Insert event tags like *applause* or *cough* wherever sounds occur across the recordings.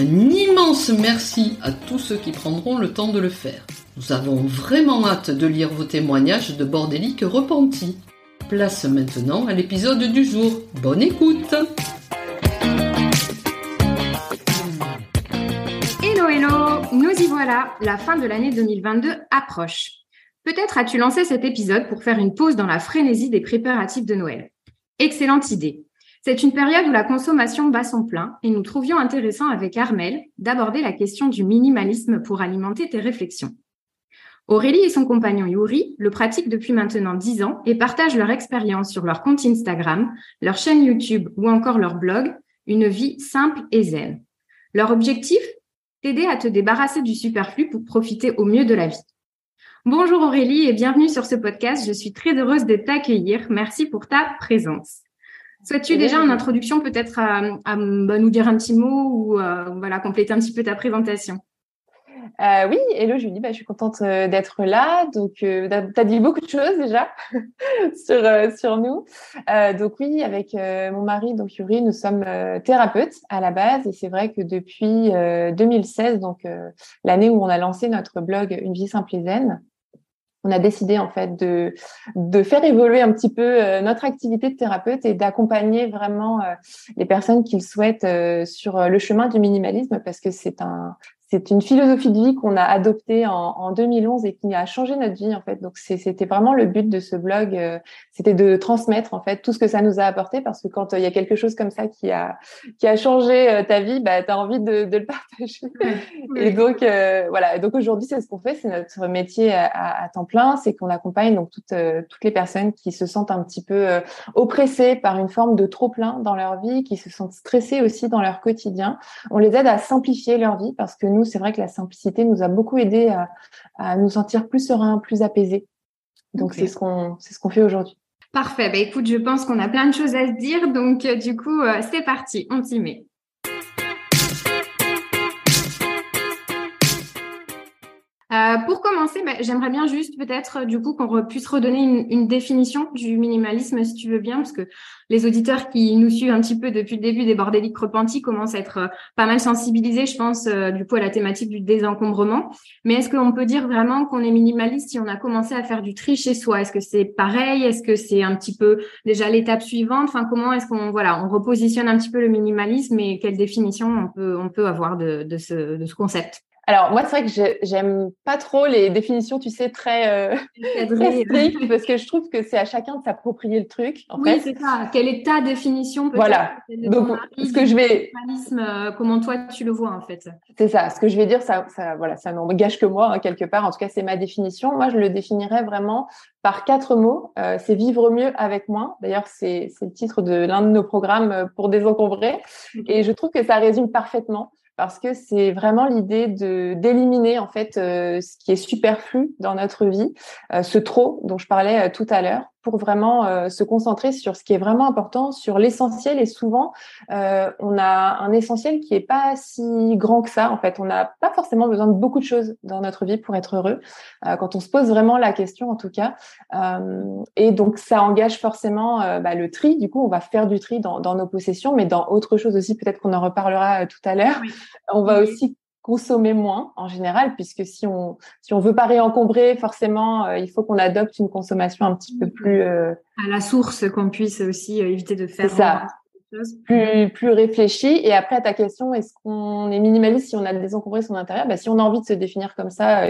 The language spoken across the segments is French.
Un immense merci à tous ceux qui prendront le temps de le faire. Nous avons vraiment hâte de lire vos témoignages de bordéliques repentis. Place maintenant à l'épisode du jour. Bonne écoute Hello hello Nous y voilà, la fin de l'année 2022 approche. Peut-être as-tu lancé cet épisode pour faire une pause dans la frénésie des préparatifs de Noël. Excellente idée. C'est une période où la consommation bat son plein et nous trouvions intéressant avec Armel d'aborder la question du minimalisme pour alimenter tes réflexions. Aurélie et son compagnon Yuri le pratiquent depuis maintenant 10 ans et partagent leur expérience sur leur compte Instagram, leur chaîne YouTube ou encore leur blog, une vie simple et zen. Leur objectif? T'aider à te débarrasser du superflu pour profiter au mieux de la vie. Bonjour Aurélie et bienvenue sur ce podcast. Je suis très heureuse de t'accueillir. Merci pour ta présence. Souhaites-tu déjà en introduction peut-être à, bah, nous dire un petit mot ou euh, voilà compléter un petit peu ta présentation? Euh, oui, hello Julie, bah, je suis contente euh, d'être là. Donc, euh, tu as dit beaucoup de choses déjà *laughs* sur, sur nous. donc oui, avec mon mari, donc Yuri, nous sommes thérapeutes à la base. Et c'est vrai que depuis 2016, donc l'année où on a lancé notre blog Une vie simple et zen, on a décidé en fait de, de faire évoluer un petit peu notre activité de thérapeute et d'accompagner vraiment les personnes qui le souhaitent sur le chemin du minimalisme parce que c'est un c'est une philosophie de vie qu'on a adoptée en, en, 2011 et qui a changé notre vie en fait. Donc c'était vraiment le but de ce blog, euh, c'était de transmettre en fait tout ce que ça nous a apporté parce que quand euh, il y a quelque chose comme ça qui a qui a changé euh, ta vie, bah tu as envie de, de, le partager. *laughs* Et donc voilà. Et donc aujourd'hui c'est ce qu'on fait, c'est notre métier à, à temps plein, c'est qu'on accompagne donc toutes toutes les personnes qui se sentent un petit peu oppressées par une forme de trop plein dans leur vie, qui se sentent stressées aussi dans leur quotidien. On les aide à simplifier leur vie parce que nous c'est vrai que la simplicité nous a beaucoup aidé à, nous sentir plus sereins, plus apaisés. Donc, c'est ce qu'on c'est ce qu'on fait aujourd'hui. Parfait. Bah, écoute, je pense qu'on a plein de choses à se dire. Donc, euh, du coup, euh, c'est parti. On s'y met. Euh, pour commencer, bah, j'aimerais bien juste peut-être du coup qu'on puisse redonner une, une, définition du minimalisme, si tu veux bien, parce que les auditeurs qui nous suivent un petit peu depuis le début des bordéliques repentis commencent à être euh, pas mal sensibilisés, je pense, euh, du coup à la thématique du désencombrement. Mais est-ce qu'on peut dire vraiment qu'on est minimaliste si on a commencé à faire du tri chez soi? Est-ce que c'est pareil? Est-ce que c'est un petit peu déjà l'étape suivante? Enfin, comment est-ce qu'on voilà, on repositionne un petit peu le minimalisme et quelle définition on peut on peut avoir de, de ce de ce concept? Alors moi, c'est vrai que j'aime pas trop les définitions, tu sais, très, euh, *laughs* strictes, parce que je trouve que c'est à chacun de s'approprier le truc. En oui, c'est ça. Quelle est ta définition Voilà. Donc, ce que je vais, euh, comment toi tu le vois en fait? C'est ça. Ce que je vais dire, ça, ça voilà, ça n'engage que moi hein, quelque part. En tout cas, c'est ma définition. Moi, je le définirais vraiment par quatre mots. Euh, c'est vivre mieux avec moins. D'ailleurs, c'est le titre de l'un de nos programmes pour désencombrer. Et je trouve que ça résume parfaitement parce que c'est vraiment l'idée de d'éliminer en fait euh, ce qui est superflu dans notre vie, euh, ce trop dont je parlais euh, tout à l'heure, pour vraiment euh, se concentrer sur ce qui est vraiment important, sur l'essentiel. Et souvent, euh, on a un essentiel qui est pas si grand que ça. En fait, on n'a pas forcément besoin de beaucoup de choses dans notre vie pour être heureux. Euh, quand on se pose vraiment la question, en tout cas. et donc, ça engage forcément bah, le tri. Du coup, on va faire du tri dans, dans nos possessions, mais dans autre chose aussi. Peut-être qu'on en reparlera tout à l'heure. On va aussi consommer moins en général, puisque si on si on veut pas réencombrer, forcément, euh, il faut qu'on adopte une consommation un petit peu plus euh, à la source, qu'on puisse aussi euh, éviter de faire ça. Plus, plus réfléchi. Et après, à ta question, est-ce qu'on est minimaliste si on a désencombré son intérieur bah, Si on a envie de se définir comme ça,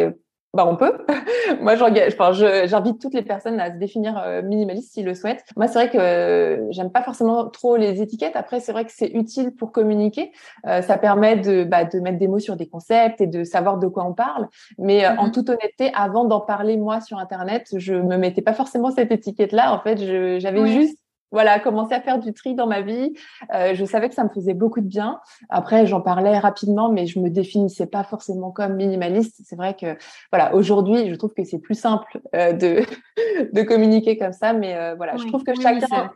bah, on peut. *laughs* Moi, j'engage, enfin, j'invite toutes les personnes à se définir euh, minimaliste s'ils le souhaitent. Moi, c'est vrai que euh, j'aime pas forcément trop les étiquettes. Après, c'est vrai que c'est utile pour communiquer. Euh, ça permet de, bah, de mettre des mots sur des concepts et de savoir de quoi on parle. Mais en mm-hmm. toute honnêteté, avant d'en parler moi sur Internet, je me mettais pas forcément cette étiquette-là. En fait, j'avais juste voilà, commencer à faire du tri dans ma vie. Euh, je savais que ça me faisait beaucoup de bien. Après, j'en parlais rapidement, mais je me définissais pas forcément comme minimaliste. C'est vrai que, voilà, aujourd'hui, je trouve que c'est plus simple euh, de *laughs* de communiquer comme ça, mais euh, voilà, je trouve que chacun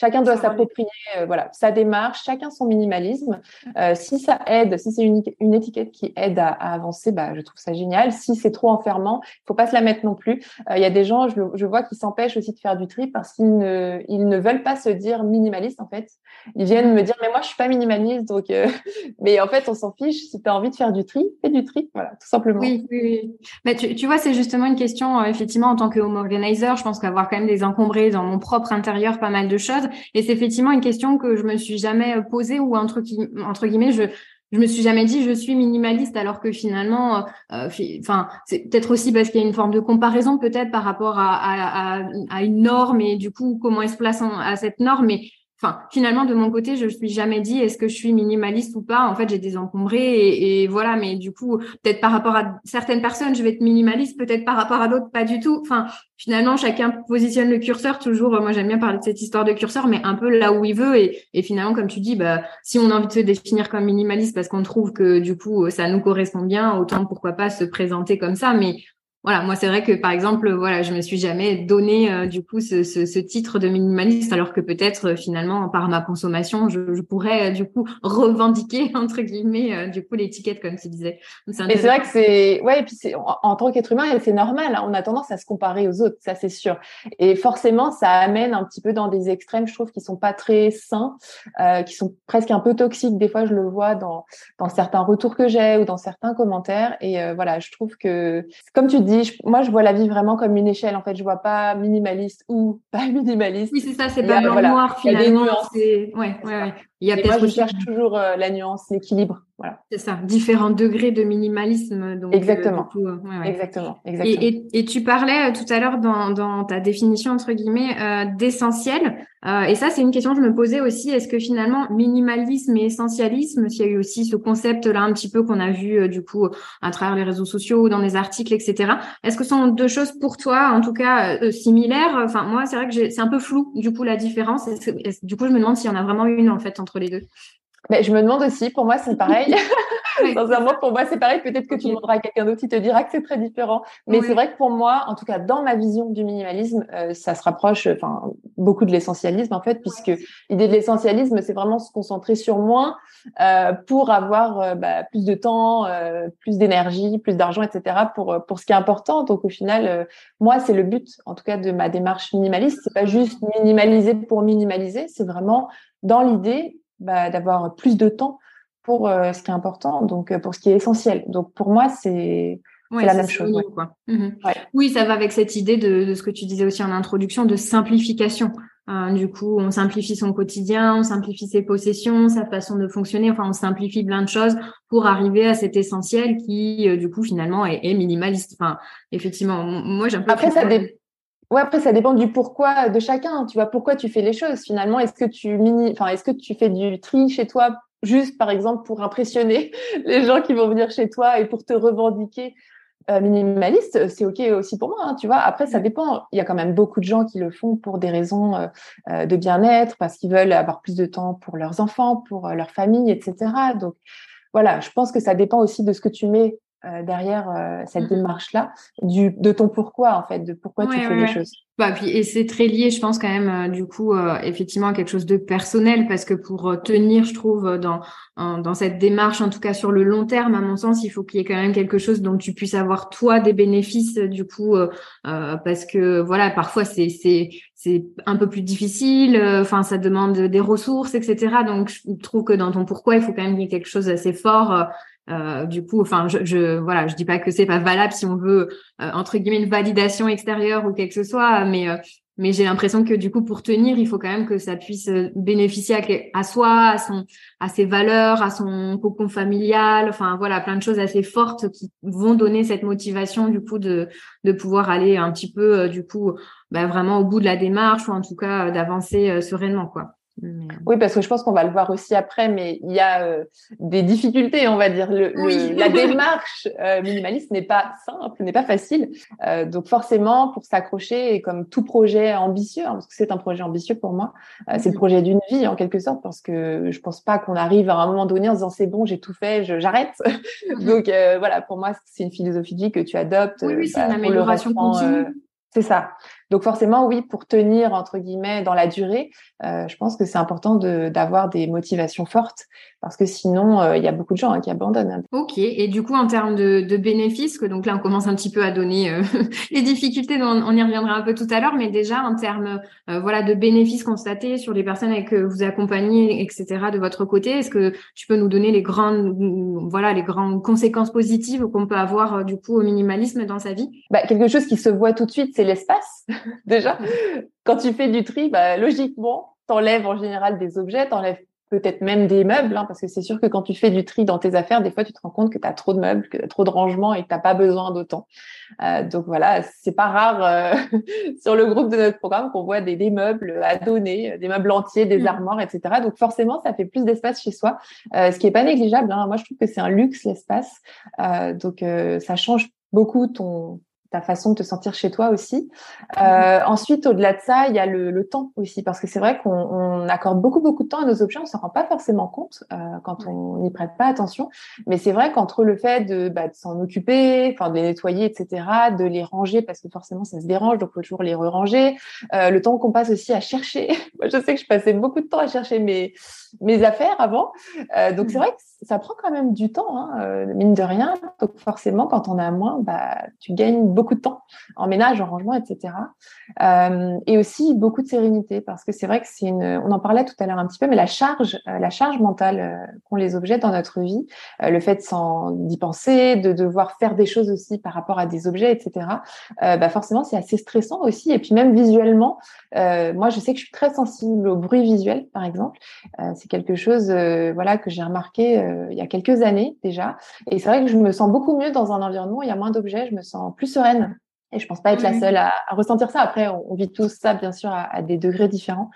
Chacun doit s'approprier euh, voilà sa démarche, chacun son minimalisme. Euh, si ça aide, si c'est une, une, étiquette qui aide à, à, avancer, bah, je trouve ça génial. Si c'est trop enfermant, il faut pas se la mettre non plus. Euh, il y a des gens, je, je vois, qui s'empêchent aussi de faire du tri parce qu'ils ne, ils ne veulent pas se dire minimaliste en fait. Ils viennent me dire mais moi je suis pas minimaliste donc euh, *laughs* mais en fait on s'en fiche. Si tu as envie de faire du tri, fais du tri, voilà tout simplement. Oui, oui, oui. Mais tu, tu vois c'est justement une question effectivement en tant que home organizer, je pense qu'avoir quand même des encombrés dans mon propre intérieur pas mal de choses et c'est effectivement une question que je me suis jamais euh, posée ou entre, guillemets, je, je me suis jamais dit je suis minimaliste alors que finalement, euh, euh, enfin c'est peut-être aussi parce qu'il y a une forme de comparaison peut-être par rapport à, à, à, une norme et du coup comment elle se place à cette norme. Mais Enfin, finalement, de mon côté, je me suis jamais dit est-ce que je suis minimaliste ou pas? En fait, j'ai désencombré et, et voilà. Mais du coup, peut-être par rapport à certaines personnes, je vais être minimaliste. Peut-être par rapport à d'autres, pas du tout. Enfin, finalement, chacun positionne le curseur toujours. Moi, j'aime bien parler de cette histoire de curseur, mais un peu là où il veut. Et, et finalement, comme tu dis, bah, si on a envie de se définir comme minimaliste parce qu'on trouve que du coup, ça nous correspond bien, autant pourquoi pas se présenter comme ça. Mais voilà, moi c'est vrai que par exemple, voilà, je me suis jamais donné euh, du coup ce, ce, ce, titre de minimaliste, alors que peut-être euh, finalement par ma consommation, je, je pourrais euh, du coup *laughs* revendiquer entre guillemets du coup l'étiquette comme tu disais. Et c'est vrai que c'est ouais, et puis c'est en, tant qu'être humain, c'est normal. Hein, on a tendance à se comparer aux autres, ça c'est sûr. Et forcément, ça amène un petit peu dans des extrêmes, je trouve, qui sont pas très sains, euh, qui sont presque un peu toxiques. Des fois, je le vois dans dans certains retours que j'ai ou dans certains commentaires. Et voilà, je trouve que comme tu dis moi, je vois la vie vraiment comme une échelle. En fait, je vois pas minimaliste ou *laughs* pas minimaliste. Oui, c'est ça, c'est pas blanc noir finalement. Il y a des nuances. Ouais, ouais, ouais. Il y a peut-être. Moi, je cherche toujours euh, la nuance, l'équilibre. Voilà. C'est ça, différents degrés de minimalisme. Donc, euh, exactement. Euh, ouais, exactement. Exactement. Et, et, et, tu parlais tout à l'heure dans, dans ta définition entre guillemets euh, d'essentiel. et ça, c'est une question que je me posais aussi. Est-ce que finalement minimalisme et essentialisme, s'il y a eu aussi ce concept-là un petit peu qu'on a vu du coup à travers les réseaux sociaux, dans des articles, etc. Est-ce que ce sont deux choses pour toi, en tout cas similaires? Enfin, moi, c'est vrai que c'est un peu flou du coup la différence. du coup, je me demande s'il y en a vraiment une en fait entre les deux. Mais je me demande aussi, pour moi, c'est pareil. *laughs* Sincèrement, *laughs* pour moi, c'est pareil. Peut-être que tu demanderas à quelqu'un d'autre qui te dira que c'est très différent. Mais c'est vrai que pour moi, en tout cas, dans ma vision du minimalisme, euh, ça se rapproche enfin, beaucoup de l'essentialisme, en fait, puisque l'idée de l'essentialisme, c'est vraiment se concentrer sur moins euh, pour avoir euh, bah, plus de temps, plus d'énergie, plus d'argent, etc. pour pour ce qui est important. Donc, au final, moi, c'est le but, en tout cas, de ma démarche minimaliste. C'est pas juste minimaliser pour minimaliser, c'est vraiment dans l'idée bah, d'avoir plus de temps pour euh, ce qui est important, donc euh, pour ce qui est essentiel. Donc pour moi, c'est la même chose. Mhm. Oui, ça va avec cette idée de, de, ce que tu disais aussi en introduction, de simplification. Euh, du coup, on simplifie son quotidien, on simplifie ses possessions, sa façon de fonctionner. Enfin, on simplifie plein de choses pour arriver à cet essentiel qui, du coup, finalement, est, est, minimaliste. Enfin, effectivement, moi, j'ai un peu. Après, ça, Ouais, après, ça dépend du pourquoi de chacun. Tu vois, pourquoi tu fais les choses finalement? Est-ce que tu mini, enfin, est-ce que tu fais du tri chez toi juste, par exemple, pour impressionner *laughs* les gens qui vont venir chez toi et pour te revendiquer euh, minimaliste? C'est ok aussi pour moi. Hein, tu vois. Après, ça dépend. Il y a quand même beaucoup de gens qui le font pour des raisons euh, euh de bien-être, parce qu'ils veulent avoir plus de temps pour leurs enfants, pour leur famille, etc. Donc, voilà, je pense que ça dépend aussi de ce que tu mets euh, derrière euh, cette mmh démarche-là, du de ton pourquoi en fait, de pourquoi tu fais les choses. Bah, puis, et c'est très lié, je pense quand même, euh, du coup, effectivement, à quelque chose de personnel, parce que pour tenir, je trouve, dans dans cette démarche, en tout cas sur le long terme, à mon sens, il faut qu'il y ait quand même quelque chose dont tu puisses avoir toi des bénéfices, du coup, parce que voilà, parfois c'est c'est c'est un peu plus difficile, enfin ça demande des ressources, etc. Donc je trouve que dans ton pourquoi, il faut quand même quelque chose d'assez fort euh, du coup, enfin, je, je, voilà, je dis pas que c'est pas valable si on veut euh, entre guillemets une validation extérieure ou quelque que ce soit, mais euh, mais j'ai l'impression que du coup, pour tenir, il faut quand même que ça puisse euh, bénéficier à, soi, à ses valeurs, à son cocon familial. Enfin, voilà, plein de choses assez fortes qui vont donner cette motivation du coup de, de pouvoir aller un petit peu, du coup, bah, vraiment au bout de la démarche ou en tout cas d'avancer sereinement, quoi. Oui, parce que je pense qu'on va le voir aussi après, mais il y a euh, des difficultés, on va dire. Le, la *laughs* démarche euh, minimaliste n'est pas simple, n'est pas facile. Euh, donc forcément, pour s'accrocher, et comme tout projet ambitieux, hein, parce que c'est un projet ambitieux pour moi, c'est le mhm. projet d'une vie en quelque sorte, parce que je pense pas qu'on arrive à un moment donné en disant c'est bon, j'ai tout fait, j'arrête. Mhm. *laughs* donc voilà, pour moi, c'est une philosophie de vie que tu adoptes. Oui, c'est une bah, amélioration continue. c'est ça. Donc forcément, oui, pour tenir entre guillemets dans la durée, euh, je pense que c'est important d'avoir des motivations fortes parce que sinon, euh, il y a beaucoup de gens hein, qui abandonnent. Ok. Et du coup, en termes de, de, bénéfices, que donc là, on commence un petit peu à donner euh, *laughs* les difficultés, dont on y reviendra un peu tout à l'heure, mais déjà en termes voilà de bénéfices constatés sur les personnes avec que vous accompagnez, etc. De votre côté, est-ce que tu peux nous donner les grandes voilà les grandes conséquences positives qu'on peut avoir du coup au minimalisme dans sa vie? Bah, Quelque chose qui se voit tout de suite, c'est l'espace. *laughs* déjà. Quand tu fais du tri, bah, logiquement, t'enlèves en général des objets, t'enlèves peut-être même des meubles, hein, parce que c'est sûr que quand tu fais du tri dans tes affaires, des fois tu te rends compte que tu as trop de meubles, que tu as trop de rangements et que tu n'as pas besoin d'autant. Euh, donc voilà, c'est pas rare euh, *laughs* sur le groupe de notre programme qu'on voit des, des, meubles à donner, des meubles entiers, des mmh. armoires, etc. Donc forcément, ça fait plus d'espace chez soi, euh, ce qui est pas négligeable. Hein. Moi, je trouve que c'est un luxe l'espace. Euh, donc ça change beaucoup ton ta façon de te sentir chez toi aussi. Euh, ensuite, au-delà de ça, il y a le, le temps aussi, parce que c'est vrai qu'on on accorde beaucoup beaucoup de temps à nos objets, on s'en rend pas forcément compte euh, quand on n'y prête pas attention. Mais c'est vrai qu'entre le fait de, bah, de s'en occuper, enfin de les nettoyer, etc., de les ranger parce que forcément ça se dérange, donc faut toujours les re-ranger. Euh, le temps qu'on passe aussi à chercher. *laughs* Moi, je sais que je passais beaucoup de temps à chercher mes mes affaires avant, euh, donc c'est mmh. vrai que ça prend quand même du temps, hein, euh, mine de rien. Donc forcément, quand on a moins, bah tu gagnes beaucoup de temps en ménage, en rangement, etc. Euh, et aussi beaucoup de sérénité parce que c'est vrai que c'est une, on en parlait tout à l'heure un petit peu, mais la charge, euh, la charge mentale euh, qu'ont les objets dans notre vie, le fait d'y penser, de devoir faire des choses aussi par rapport à des objets, etc. bah forcément, c'est assez stressant aussi. Et puis même visuellement, moi, je sais que je suis très sensible au bruit visuel, par exemple. c'est quelque chose, voilà, que j'ai remarqué il y a quelques années déjà. Et c'est vrai que je me sens beaucoup mieux dans un environnement où il y a moins d'objets. Je me sens plus sereine et je pense pas être la seule à, ressentir ça. Après, on, vit tous ça, bien sûr, à, des degrés différents.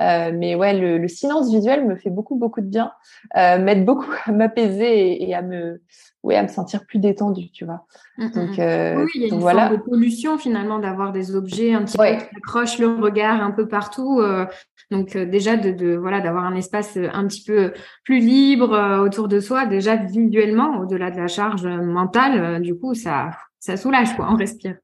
Euh, mais ouais, le, silence visuel me fait beaucoup, beaucoup de bien, euh, m'aide beaucoup à m'apaiser et, à me, ouais, à me sentir plus détendue, tu vois. Mmh, mmh, donc, mmh. euh, oui, il y a une voilà. forme de pollution finalement d'avoir des objets un petit peu qui accrochent le regard un peu partout. Donc déjà de, de voilà d'avoir un espace un petit peu plus libre autour de soi, déjà visuellement, au-delà de la charge mentale, du coup ça ça soulage quoi, on respire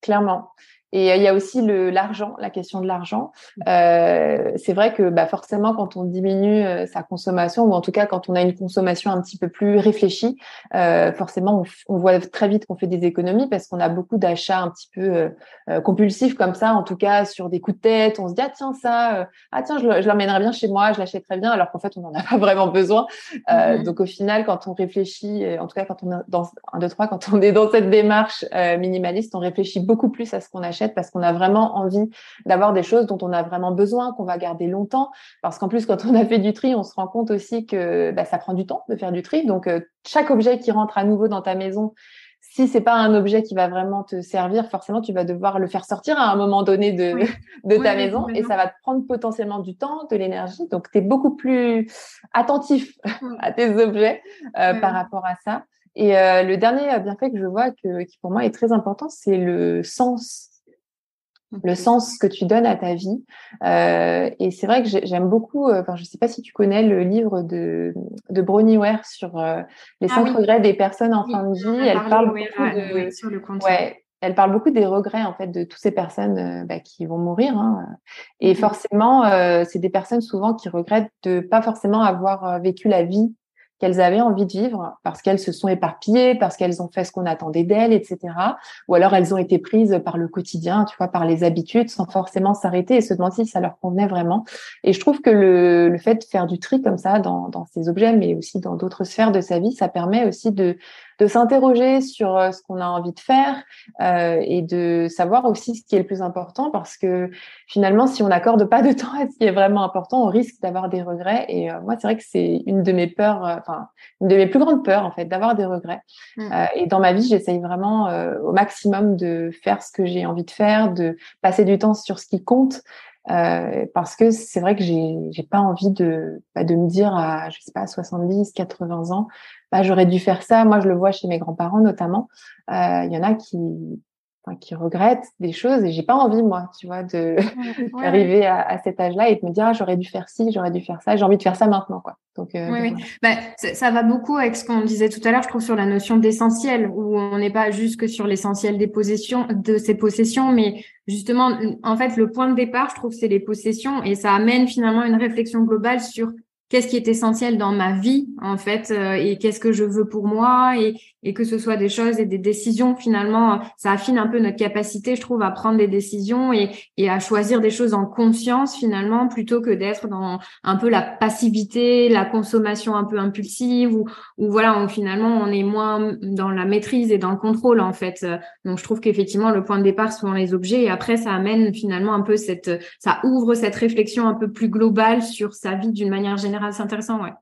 clairement. Et euh, il y a aussi le l'argent, la question de l'argent. Euh, c'est vrai que bah, forcément, quand on diminue euh, sa consommation, ou en tout cas quand on a une consommation un petit peu plus réfléchie, euh, forcément, on, on, voit très vite qu'on fait des économies parce qu'on a beaucoup d'achats un petit peu euh, compulsifs comme ça, en tout cas sur des coups de tête. On se dit ah tiens ça, ah tiens je, je l'emmènerai bien chez moi, je l'achèterai bien, alors qu'en fait on n'en a pas vraiment besoin. Mm-hmm. Donc au final, quand on réfléchit, en tout cas quand on est dans un deux trois, quand on est dans cette démarche minimaliste, on réfléchit beaucoup plus à ce qu'on achète parce qu'on a vraiment envie d'avoir des choses dont on a vraiment besoin, qu'on va garder longtemps. Parce qu'en plus, quand on a fait du tri, on se rend compte aussi que bah, ça prend du temps de faire du tri. Donc, euh, chaque objet qui rentre à nouveau dans ta maison, si c'est pas un objet qui va vraiment te servir, forcément, tu vas devoir le faire sortir à un moment donné de, *laughs* de ta maison et ça va te prendre potentiellement du temps, de l'énergie. Donc, tu es beaucoup plus attentif à tes objets euh, par rapport à ça. Et euh, le dernier bienfait que je vois que, qui pour moi est très important, c'est le sens le sens que tu donnes à ta vie. Euh, et c'est vrai que j'aime beaucoup, euh, enfin, je ne sais pas si tu connais le livre de, de Bronnie Ware sur euh, les ah cinq regrets des personnes en fin de vie. Elle parle beaucoup de, sur le ouais, elle parle beaucoup des regrets en fait de toutes ces personnes bah, qui vont mourir. Hein. Et mm-hmm. forcément, c'est des personnes souvent qui regrettent de pas forcément avoir vécu la vie qu'elles avaient envie de vivre parce qu'elles se sont éparpillées, parce qu'elles ont fait ce qu'on attendait d'elles, etc. Ou alors elles ont été prises par le quotidien, tu vois, par les habitudes, sans forcément s'arrêter et se demander si ça leur convenait vraiment. Et je trouve que le, le fait de faire du tri comme ça dans, dans ces objets, mais aussi dans d'autres sphères de sa vie, ça permet aussi de de s'interroger sur ce qu'on a envie de faire et de savoir aussi ce qui est le plus important parce que finalement, si on n'accorde pas de temps à ce qui est vraiment important, on risque d'avoir des regrets. Et moi, c'est vrai que c'est une de mes peurs, enfin, une de mes plus grandes peurs, en fait, d'avoir des regrets. Mmh. et dans ma vie, j'essaye vraiment au maximum de faire ce que j'ai envie de faire, de passer du temps sur ce qui compte. Euh, parce que c'est vrai que j'ai j'ai pas envie de bah, de me dire à je sais pas 70 80 ans bah j'aurais dû faire ça. Moi je le vois chez mes grands-parents notamment. Euh, il y en a qui qui regrettent des choses et j'ai pas envie moi tu vois de *laughs* d'arriver à, à, cet âge-là et de me dire ah, j'aurais dû faire ci j'aurais dû faire ça j'ai envie de faire ça maintenant quoi. Donc, euh, oui, bah, ça va beaucoup avec ce qu'on disait tout à l'heure je trouve sur la notion d'essentiel où on n'est pas juste que sur l'essentiel des possessions de ses possessions mais justement en fait le point de départ je trouve c'est les possessions et ça amène finalement une réflexion globale sur qu'est-ce qui est essentiel dans ma vie en fait euh, et qu'est-ce que je veux pour moi et, et que ce soit des choses et des décisions finalement ça affine un peu notre capacité je trouve à prendre des décisions et, et à choisir des choses en conscience finalement plutôt que d'être dans un peu la passivité la consommation un peu impulsive ou, ou voilà où finalement on est moins dans la maîtrise et dans le contrôle en fait. Donc je trouve qu'effectivement le point de départ sont les objets et après ça amène finalement un peu cette ça ouvre cette réflexion un peu plus globale sur sa vie d'une manière générale c'est intéressant, ouais.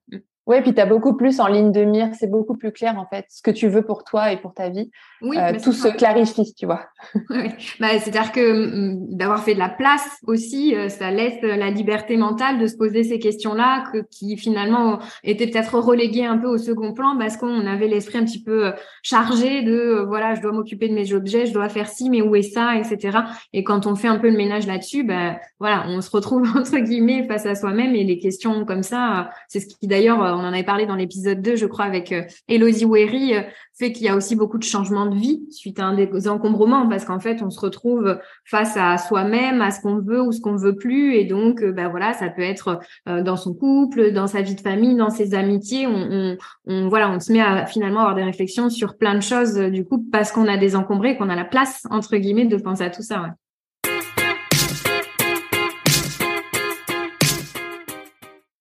Oui, puis tu as beaucoup plus en ligne de mire, c'est beaucoup plus clair en fait, ce que tu veux pour toi et pour ta vie. Oui, euh, tout se clarifie, tu vois. *laughs* oui. bah, C'est-à-dire que mm, d'avoir fait de la place aussi, euh, ça laisse la liberté mentale de se poser ces questions-là, que, qui finalement étaient peut-être reléguées un peu au second plan parce qu'on avait l'esprit un petit peu euh, chargé de voilà, je dois m'occuper de mes objets, je dois faire ci, mais où est ça, etc. Et quand on fait un peu le ménage là-dessus, ben voilà, on se retrouve *laughs* entre guillemets face à soi-même et les questions comme ça, c'est ce qui d'ailleurs on en avait parlé dans l'épisode 2, je crois, avec euh, Elodie Wery, euh, fait qu'il y a aussi beaucoup de changements de vie suite à un des encombrements, parce qu'en fait, on se retrouve face à soi-même, à ce qu'on veut ou ce qu'on veut plus, et donc, ben voilà, ça peut être dans son couple, dans sa vie de famille, dans ses amitiés. On, voilà, on se met à finalement avoir des réflexions sur plein de choses du coup parce qu'on a désencombré, qu'on a la place entre guillemets de penser à tout ça.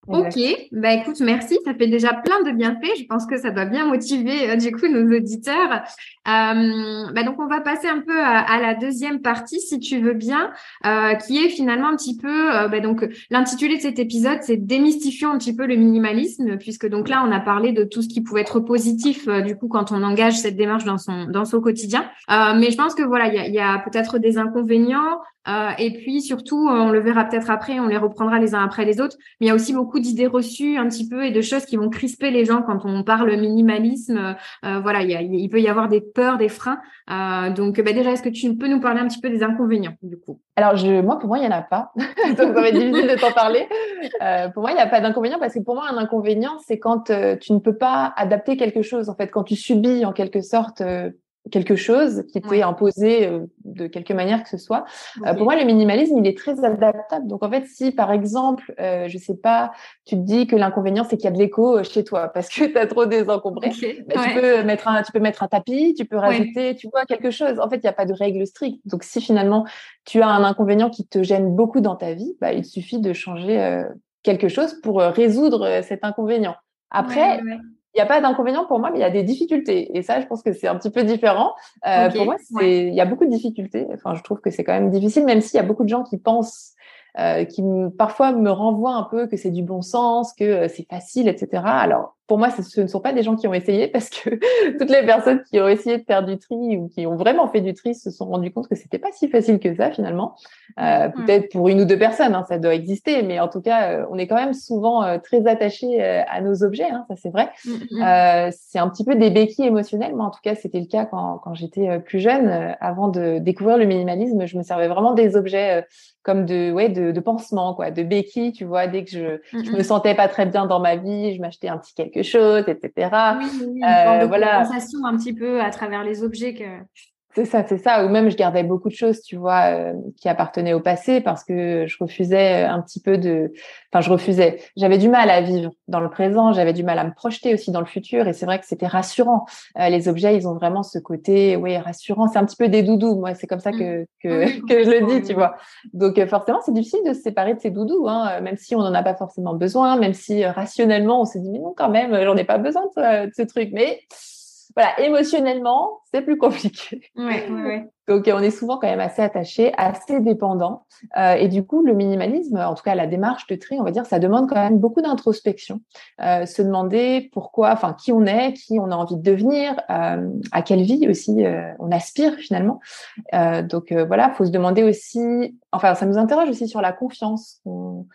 Ok, bah écoute, merci. Ça fait déjà plein de bienfaits. Je pense que ça doit bien motiver euh, du coup nos auditeurs. Euh, bah donc on va passer un peu à, la deuxième partie, si tu veux bien, euh, qui est finalement un petit peu. Euh, bah donc l'intitulé de cet épisode, c'est démystifions un petit peu le minimalisme, puisque donc là on a parlé de tout ce qui pouvait être positif euh, du coup quand on engage cette démarche dans son dans son quotidien. mais je pense que voilà, il y a, y a peut-être des inconvénients. Euh, et puis surtout, on le verra peut-être après, on les reprendra les uns après les autres. Mais il y a aussi beaucoup d'idées reçues un petit peu et de choses qui vont crisper les gens quand on parle minimalisme. Euh, voilà, il, il, peut y avoir des peurs, des freins. donc bah, déjà, est-ce que tu peux nous parler un petit peu des inconvénients du coup? Alors je, moi, pour moi, il y en a pas. *laughs* donc ça va être difficile de t'en parler. *laughs* pour moi, il n'y a pas d'inconvénient parce que pour moi, un inconvénient, c'est quand tu ne peux pas adapter quelque chose. En fait, quand tu subis en quelque sorte quelque chose qui t'est imposé euh, de quelque manière que ce soit. Euh, pour moi, le minimalisme, il est très adaptable. Donc, en fait, si par exemple, euh, je sais pas, tu te dis que l'inconvénient, c'est qu'il y a de l'écho euh, chez toi parce que tu as trop désencombré, bah, tu peux mettre un, tu peux mettre un tapis, tu peux rajouter, tu vois, quelque chose. En fait, il n'y a pas de règle stricte. Donc, si finalement tu as un inconvénient qui te gêne beaucoup dans ta vie, bah, il suffit de changer quelque chose pour résoudre cet inconvénient. Après, il n'y a pas d'inconvénient pour moi, mais il y a des difficultés. Et ça, je pense que c'est un petit peu différent. Euh, Pour moi, il y a beaucoup de difficultés. Enfin, je trouve que c'est quand même difficile, même s'il y a beaucoup de gens qui pensent euh, qui parfois me renvoient un peu que c'est du bon sens, que euh, c'est facile, etc. Alors pour moi, ce ne sont pas des gens qui ont essayé parce que *laughs* toutes les personnes qui ont essayé de faire du tri ou qui ont vraiment fait du tri se sont rendues compte que c'était pas si facile que ça finalement. Euh, mmh. Peut-être pour une ou deux personnes, hein, ça doit exister, mais en tout cas, euh, on est quand même souvent euh, très attaché à nos objets, hein, ça c'est vrai. Mmh, c'est un petit peu des béquilles émotionnelles. Moi, en tout cas, c'était le cas quand, quand j'étais plus jeune. avant de découvrir le minimalisme, je me servais vraiment des objets comme de ouais de, de pansement quoi, de béquilles. Tu vois, dès que je, je me sentais pas très bien dans ma vie, je m'achetais un petit quelque chose, etc. Oui, une euh, voilà. compensation un petit peu à travers les objets que c'est ça, c'est ça. Ou même, je gardais beaucoup de choses, tu vois, euh, qui appartenaient au passé parce que je refusais un petit peu de. Enfin, je refusais. J'avais du mal à vivre dans le présent. J'avais du mal à me projeter aussi dans le futur. Et c'est vrai que c'était rassurant. Euh, les objets, ils ont vraiment ce côté, oui, rassurant. C'est un petit peu des doudous. Moi, c'est comme ça que mmh. que, *laughs* que je le dis, tu vois. Donc, euh, forcément, c'est difficile de se séparer de ces doudous, hein, même si on n'en a pas forcément besoin, même si rationnellement, on se dit mais non, quand même, j'en ai pas besoin de ce truc. Mais voilà, émotionnellement, c'est plus compliqué. Ouais, ouais, Donc, on est souvent quand même assez attaché, assez dépendant. Euh, et du coup, le minimalisme, en tout cas la démarche de tri, on va dire, ça demande quand même beaucoup d'introspection. Euh, se demander pourquoi, enfin, qui on est, qui on a envie de devenir, euh, à quelle vie aussi euh, on aspire finalement. Euh, donc voilà, faut se demander aussi, enfin, ça nous interroge aussi sur la confiance qu'on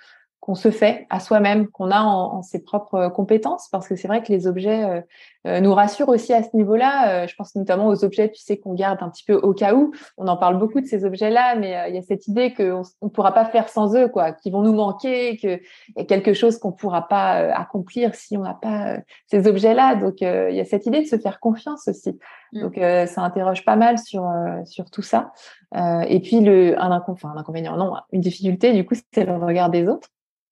se fait à soi-même, qu'on a en, ses propres compétences, parce que c'est vrai que les objets euh, euh, nous rassurent aussi à ce niveau-là. Euh, je pense notamment aux objets, tu sais, qu'on garde un petit peu au cas où. On en parle beaucoup de ces objets-là, mais il y a cette idée qu'on ne pourra pas faire sans eux, quoi, qu'ils vont nous manquer, qu'il y a quelque chose qu'on ne pourra pas accomplir si on n'a pas ces objets-là. Donc, il y a cette idée de se faire confiance aussi. Mm. Donc, ça interroge pas mal sur sur tout ça. et puis, le, un, enfin, un inconvénient, non, une difficulté, du coup, c'est le regard des autres.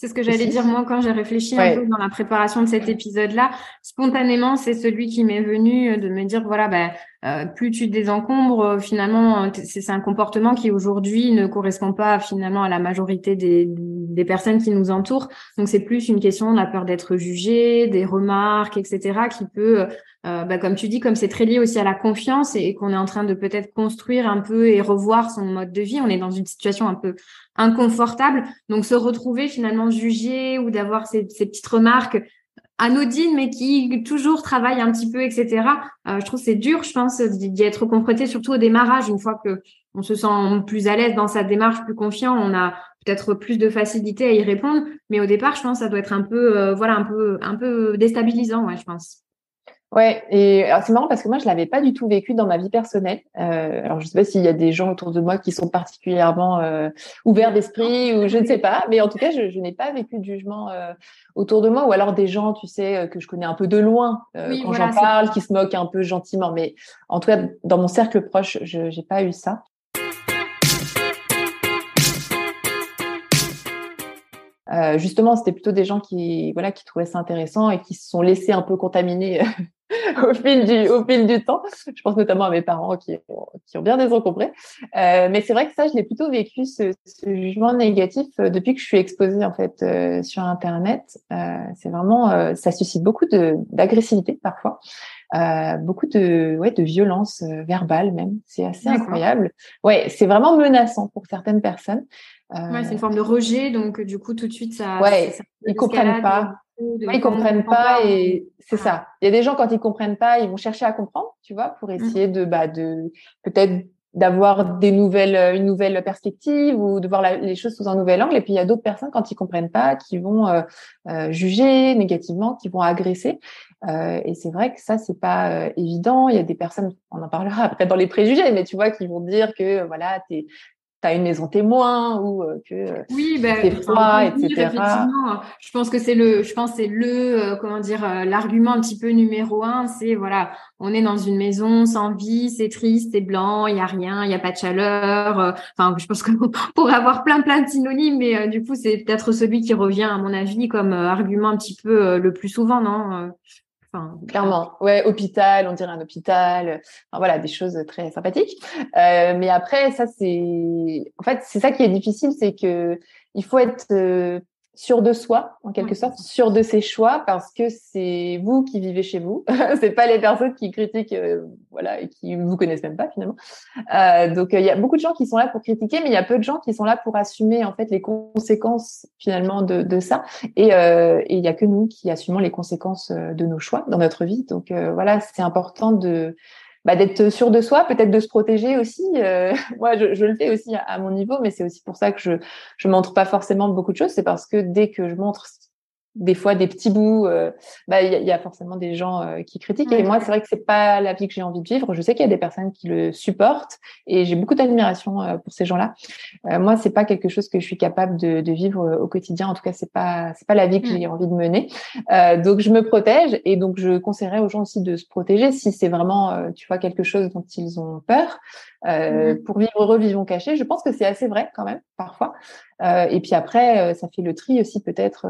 C'est ce que j'allais dire moi quand j'ai réfléchi un peu dans la préparation de cet épisode-là. Spontanément, c'est celui qui m'est venu de me dire voilà, ben, euh, plus tu désencombres, euh, finalement, c'est un comportement qui aujourd'hui ne correspond pas finalement à la majorité des, des personnes qui nous entourent. Donc c'est plus une question de la peur d'être jugé, des remarques, etc., qui peut euh, bah, comme tu dis, comme c'est très lié aussi à la confiance et, qu'on est en train de peut-être construire un peu et revoir son mode de vie, on est dans une situation un peu inconfortable. Donc se retrouver finalement jugé ou d'avoir ces, petites remarques anodines mais qui toujours travaillent un petit peu, etc. Euh, je trouve c'est dur, je pense, d'y être confronté, surtout au démarrage. Une fois que on se sent plus à l'aise dans sa démarche, plus confiant, on a peut-être plus de facilité à y répondre. Mais au départ, je pense, ça doit être un peu, euh, voilà, un peu, un peu déstabilisant, je pense. Ouais, et c'est marrant parce que moi je l'avais pas du tout vécu dans ma vie personnelle. Euh, alors je sais pas s'il y a des gens autour de moi qui sont particulièrement euh, ouverts d'esprit ou je ne sais pas, mais en tout cas je, n'ai pas vécu de jugement euh, autour de moi ou alors des gens, tu sais, euh, que je connais un peu de loin euh, quand j'en parle, qui se moquent un peu gentiment. Mais en tout cas dans mon cercle proche, je n'ai pas eu ça. Euh, justement, c'était plutôt des gens qui, voilà, qui trouvaient ça intéressant et qui se sont laissés un peu contaminer *laughs* au fil du au fil du temps. Je pense notamment à mes parents qui, qui ont bien désencombré. Euh, mais c'est vrai que ça, je l'ai plutôt vécu ce, ce, jugement négatif euh, depuis que je suis exposée en fait euh, sur Internet. Euh, c'est vraiment, euh, ça suscite beaucoup de d'agressivité parfois. Euh, beaucoup de ouais de violence verbale même c'est assez incroyable ouais c'est vraiment menaçant pour certaines personnes ouais c'est une forme de rejet donc du coup tout de suite ça ouais ils comprennent pas. ils comprennent pas et c'est ça. Il y a des gens quand ils comprennent pas, ils vont chercher à comprendre, tu vois, pour mmh. essayer de bah de peut-être d'avoir des nouvelles euh, une nouvelle perspective ou de voir les choses sous un nouvel angle. Et puis il y a d'autres personnes quand ils comprennent pas qui vont euh, euh, juger négativement qui vont agresser. Euh, et c'est vrai que ça c'est pas évident. Il y a des personnes on en parlera *laughs* après dans les préjugés mais tu vois qui vont dire que voilà t'es tu as une maison témoin ou euh, que euh, oui, ben, c'est froid, etc. je pense que c'est le, je pense c'est le, euh, comment dire, l'argument un petit peu numéro un, c'est voilà, on est dans une maison sans vie, c'est triste, c'est blanc, il y a rien, il y a pas de chaleur. Enfin, je pense qu'on *laughs* pourrait avoir plein plein de synonymes, mais du coup c'est peut-être celui qui revient à mon avis comme argument un petit peu le plus souvent, non Clairement, ouais, hôpital, on dirait un hôpital, enfin, voilà, des choses très sympathiques. Euh, mais après, ça c'est, en fait, c'est ça qui est difficile, c'est que il faut être euh, sûr de soi, en quelque sorte, sûr de ses choix, parce que c'est vous qui vivez chez vous. *laughs* c'est pas les personnes qui critiquent, euh, voilà, et qui vous connaissent même pas finalement. Euh, donc il y a beaucoup de gens qui sont là pour critiquer, mais il y a peu de gens qui sont là pour assumer en fait les conséquences finalement de, de ça. Et euh, il y a que nous qui assumons les conséquences euh, de nos choix dans notre vie. Donc euh, voilà, c'est important de bah, d'être sûr de soi, peut-être de se protéger aussi. Euh, *laughs* moi, je, je, le fais aussi à, mon niveau, mais c'est aussi pour ça que je je montre pas forcément beaucoup de choses. C'est parce que dès que je montre des fois des petits bouts, euh, bah il y, a forcément des gens euh, qui critiquent. Et moi, c'est vrai que c'est pas la vie que j'ai envie de vivre. Je sais qu'il y a des personnes qui le supportent et j'ai beaucoup d'admiration euh, pour ces gens-là. moi, c'est pas quelque chose que je suis capable de, de vivre au quotidien. En tout cas, c'est pas c'est pas la vie que mm. j'ai envie de mener. donc, je me protège et donc je conseillerais aux gens aussi de se protéger si c'est vraiment, tu vois, quelque chose dont ils ont peur. Mm. Pour vivre heureux, vivons cachés. Je pense que c'est assez vrai quand même parfois. Euh, et puis après, ça fait le tri aussi peut-être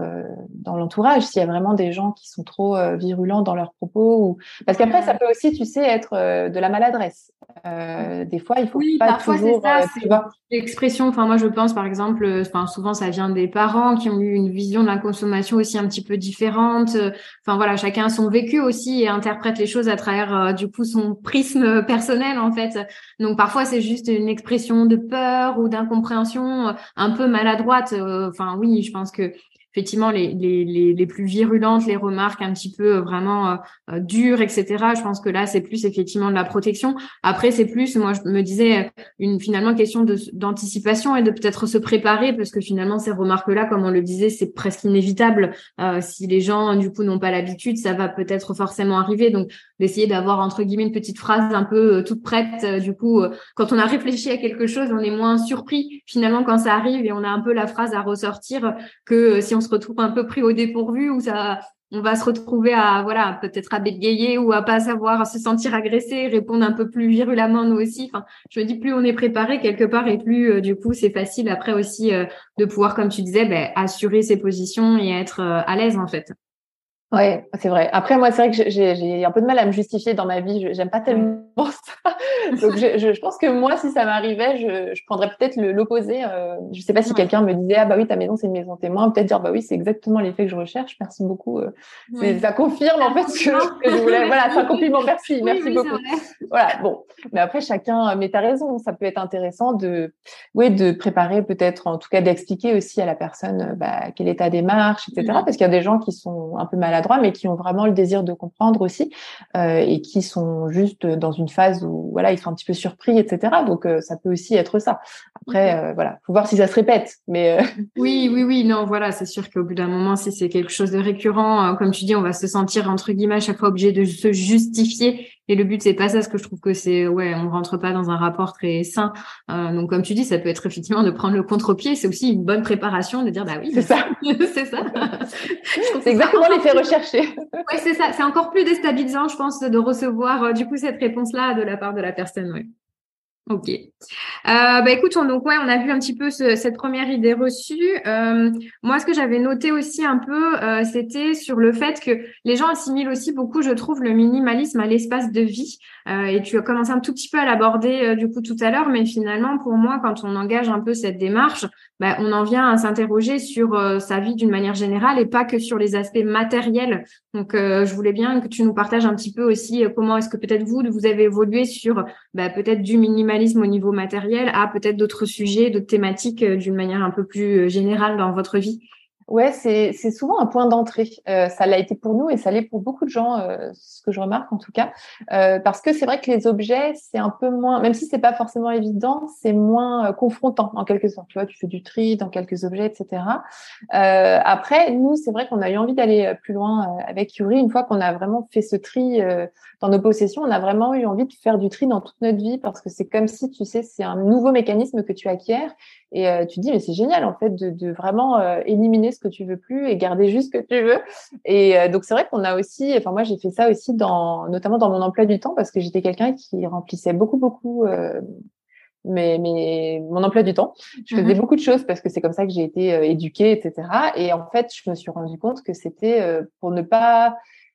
dans l'entourage, s'il y a vraiment des gens qui sont trop virulents dans leurs propos. Ou... Parce qu'après, ça peut aussi, tu sais, être de la maladresse. des fois, il faut oui, pas parfois toujours... c'est ça, l'expression, enfin moi je pense par exemple, enfin souvent ça vient des parents qui ont eu une vision de la consommation aussi un petit peu différente. Enfin voilà, chacun a son vécu aussi et interprète les choses à travers du coup son prisme personnel en fait. Donc parfois c'est juste une expression de peur ou d'incompréhension euh, un peu maladroite. Euh, enfin oui, je pense que effectivement les, les, les, plus virulentes, les remarques un petit peu euh, vraiment euh, dures, etc. Je pense que là, c'est plus effectivement de la protection. Après, c'est plus, moi, je me disais, une finalement question d'anticipation et de peut-être se préparer parce que finalement, ces remarques-là, comme on le disait, c'est presque inévitable. Euh, si les gens, du coup, n'ont pas l'habitude, ça va peut-être forcément arriver. Donc, d'essayer d'avoir, entre guillemets, une petite phrase un peu toute prête. du coup, quand on a réfléchi à quelque chose, on est moins surpris finalement quand ça arrive et on a un peu la phrase à ressortir que si on se retrouve un peu pris au dépourvu où ça on va se retrouver à voilà peut-être à bégayer ou à pas savoir se sentir agressé répondre un peu plus virulemment nous aussi. Enfin je me dis plus on est préparé quelque part et plus euh, du coup c'est facile après aussi euh, de pouvoir comme tu disais ben, assurer ses positions et être euh, à l'aise en fait Ouais, c'est vrai. Après, moi, c'est vrai que j'ai un peu de mal à me justifier dans ma vie. J'aime pas tellement *laughs* ça. Donc, je, je, pense que moi, si ça m'arrivait, je, je prendrais peut-être l'opposé. Euh, je sais pas si quelqu'un me disait, ah bah oui, ta maison, c'est une maison témoin. Peut-être dire, bah oui, c'est exactement l'effet que je recherche. Merci beaucoup. Euh. Ça confirme, en fait, ce que, je voulais. Voilà, c'est un *laughs* compliment. Merci. merci beaucoup. Voilà, bon. Mais après, chacun, mais t'as raison. Ça peut être intéressant de, oui, de préparer peut-être, en tout cas, d'expliquer aussi à la personne, bah, quelle est ta démarche, etc. Parce qu'il y a des gens qui sont un peu malades droit, mais qui ont vraiment le désir de comprendre aussi euh, et qui sont juste dans une phase où voilà, ils sont un petit peu surpris, etc. Donc euh, ça peut aussi être ça. Après, euh, voilà, faut voir si ça se répète. Mais *laughs* oui, oui, oui, non, voilà, c'est sûr qu'au bout d'un moment, si c'est quelque chose de récurrent, comme tu dis, on va se sentir entre guillemets à chaque fois obligé de se justifier et le but, c'est pas ça, parce que je trouve que c'est, ouais, on rentre pas dans un rapport très sain. Euh, donc, comme tu dis, ça peut être effectivement de prendre le contre-pied. C'est aussi une bonne préparation de dire, bah oui, c'est ça. *laughs* c'est ça. c'est exactement l'effet recherché. ouais, c'est ça. C'est encore plus déstabilisant, je pense, de recevoir, euh, du coup, cette réponse-là de la part de la personne, ouais. Ok. Euh, bah écoute, on, donc ouais, on a vu un petit peu cette première idée reçue. Euh, moi, ce que j'avais noté aussi un peu, euh, c'était sur le fait que les gens assimilent aussi beaucoup, je trouve, le minimalisme à l'espace de vie. Euh, et tu as commencé un tout petit peu à l'aborder euh, du coup tout à l'heure, mais finalement, pour moi, quand on engage un peu cette démarche, bah, on en vient à s'interroger sur sa vie d'une manière générale et pas que sur les aspects matériels. Donc, je voulais bien que tu nous partages un petit peu aussi comment est-ce que peut-être vous, vous avez évolué sur bah, peut-être du minimalisme au niveau matériel à peut-être d'autres sujets, d'autres thématiques euh, d'une manière un peu plus euh, générale dans votre vie Ouais, c'est, souvent un point d'entrée. Euh, ça l'a été pour nous et ça l'est pour beaucoup de gens, euh, ce que je remarque en tout cas, euh, parce que c'est vrai que les objets, c'est un peu moins, même si c'est pas forcément évident, c'est moins euh, confrontant en quelque sorte. Tu vois, tu fais du tri dans quelques objets, etc. après, nous, c'est vrai qu'on a eu envie d'aller plus loin avec Yuri. Une fois qu'on a vraiment fait ce tri dans nos possessions, on a vraiment eu envie de faire du tri dans toute notre vie parce que c'est comme si, tu sais, c'est un nouveau mécanisme que tu acquiers et euh, tu te dis, mais c'est génial en fait de, de vraiment euh, éliminer ce que tu veux plus et garder juste ce que tu veux. Et euh, donc c'est vrai qu'on a aussi, enfin moi j'ai fait ça aussi dans, notamment dans mon emploi du temps parce que j'étais quelqu'un qui remplissait beaucoup beaucoup mais, mais mon emploi du temps. Je faisais mmh beaucoup de choses parce que c'est comme ça que j'ai été éduquée, etc. Et en fait, je me suis rendu compte que c'était pour ne pas,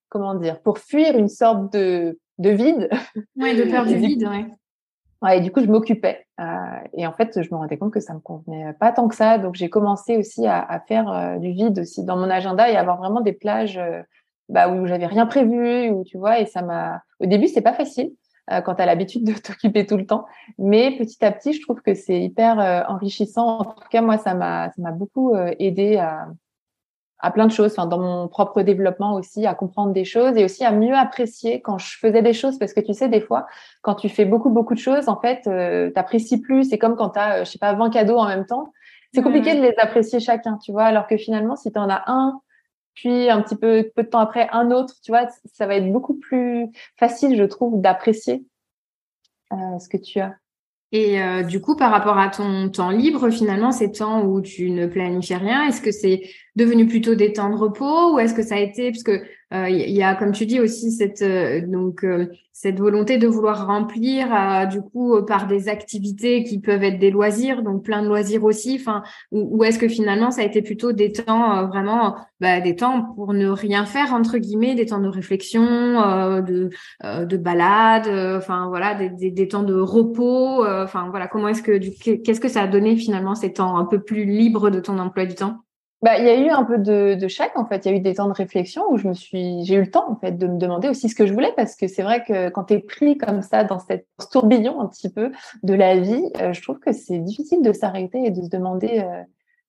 comment dire, pour fuir une sorte de, de vide. Ouais, de peur *laughs* du vide, ouais et du coup, je m'occupais. Euh, et en fait, je me rendais compte que ça me convenait pas tant que ça. Donc, j'ai commencé aussi à, faire euh, du vide aussi dans mon agenda et avoir vraiment des plages euh, bah, où j'avais rien prévu, ou tu vois. Et ça m'a. Au début, c'est pas facile quand tu as l'habitude de *laughs* t'occuper tout le temps, mais petit à petit, je trouve que c'est hyper enrichissant. En tout cas, moi, ça m'a ça m'a beaucoup aidé à à plein de choses, enfin, dans mon propre développement aussi, à comprendre des choses et aussi à mieux apprécier quand je faisais des choses. Parce que tu sais, des fois, quand tu fais beaucoup, beaucoup de choses, en fait, euh, t'apprécies plus. C'est comme quand tu as, euh, je sais pas, 20 cadeaux en même temps. C'est compliqué de les apprécier chacun, tu vois. Alors que finalement, si tu en as un, puis un petit peu, peu de temps après, un autre, tu vois, ça va être beaucoup plus facile, je trouve, d'apprécier euh, ce que tu as. Et euh, du coup, par rapport à ton temps libre, finalement, ces temps où tu ne planifies rien, est-ce que c'est devenu plutôt des temps de repos ou est-ce que ça a été, puisque il y a, comme tu dis aussi, cette donc cette volonté de vouloir remplir du coup par des activités qui peuvent être des loisirs, donc plein de loisirs aussi. Enfin, ou, est-ce que finalement ça a été plutôt des temps vraiment bah, des temps pour ne rien faire entre guillemets, des temps de réflexion, de de balade, enfin voilà, des, des, temps de repos. Enfin voilà, comment est-ce que qu'est-ce que ça a donné finalement ces temps un peu plus libres de ton emploi du temps? Bah, il y a eu un peu de, de chaque en fait. Il y a eu des temps de réflexion où je me suis, j'ai eu le temps en fait de me demander aussi ce que je voulais parce que c'est vrai que quand tu es pris comme ça dans cette tourbillon un petit peu de la vie, euh, je trouve que c'est difficile de s'arrêter et de se demander euh,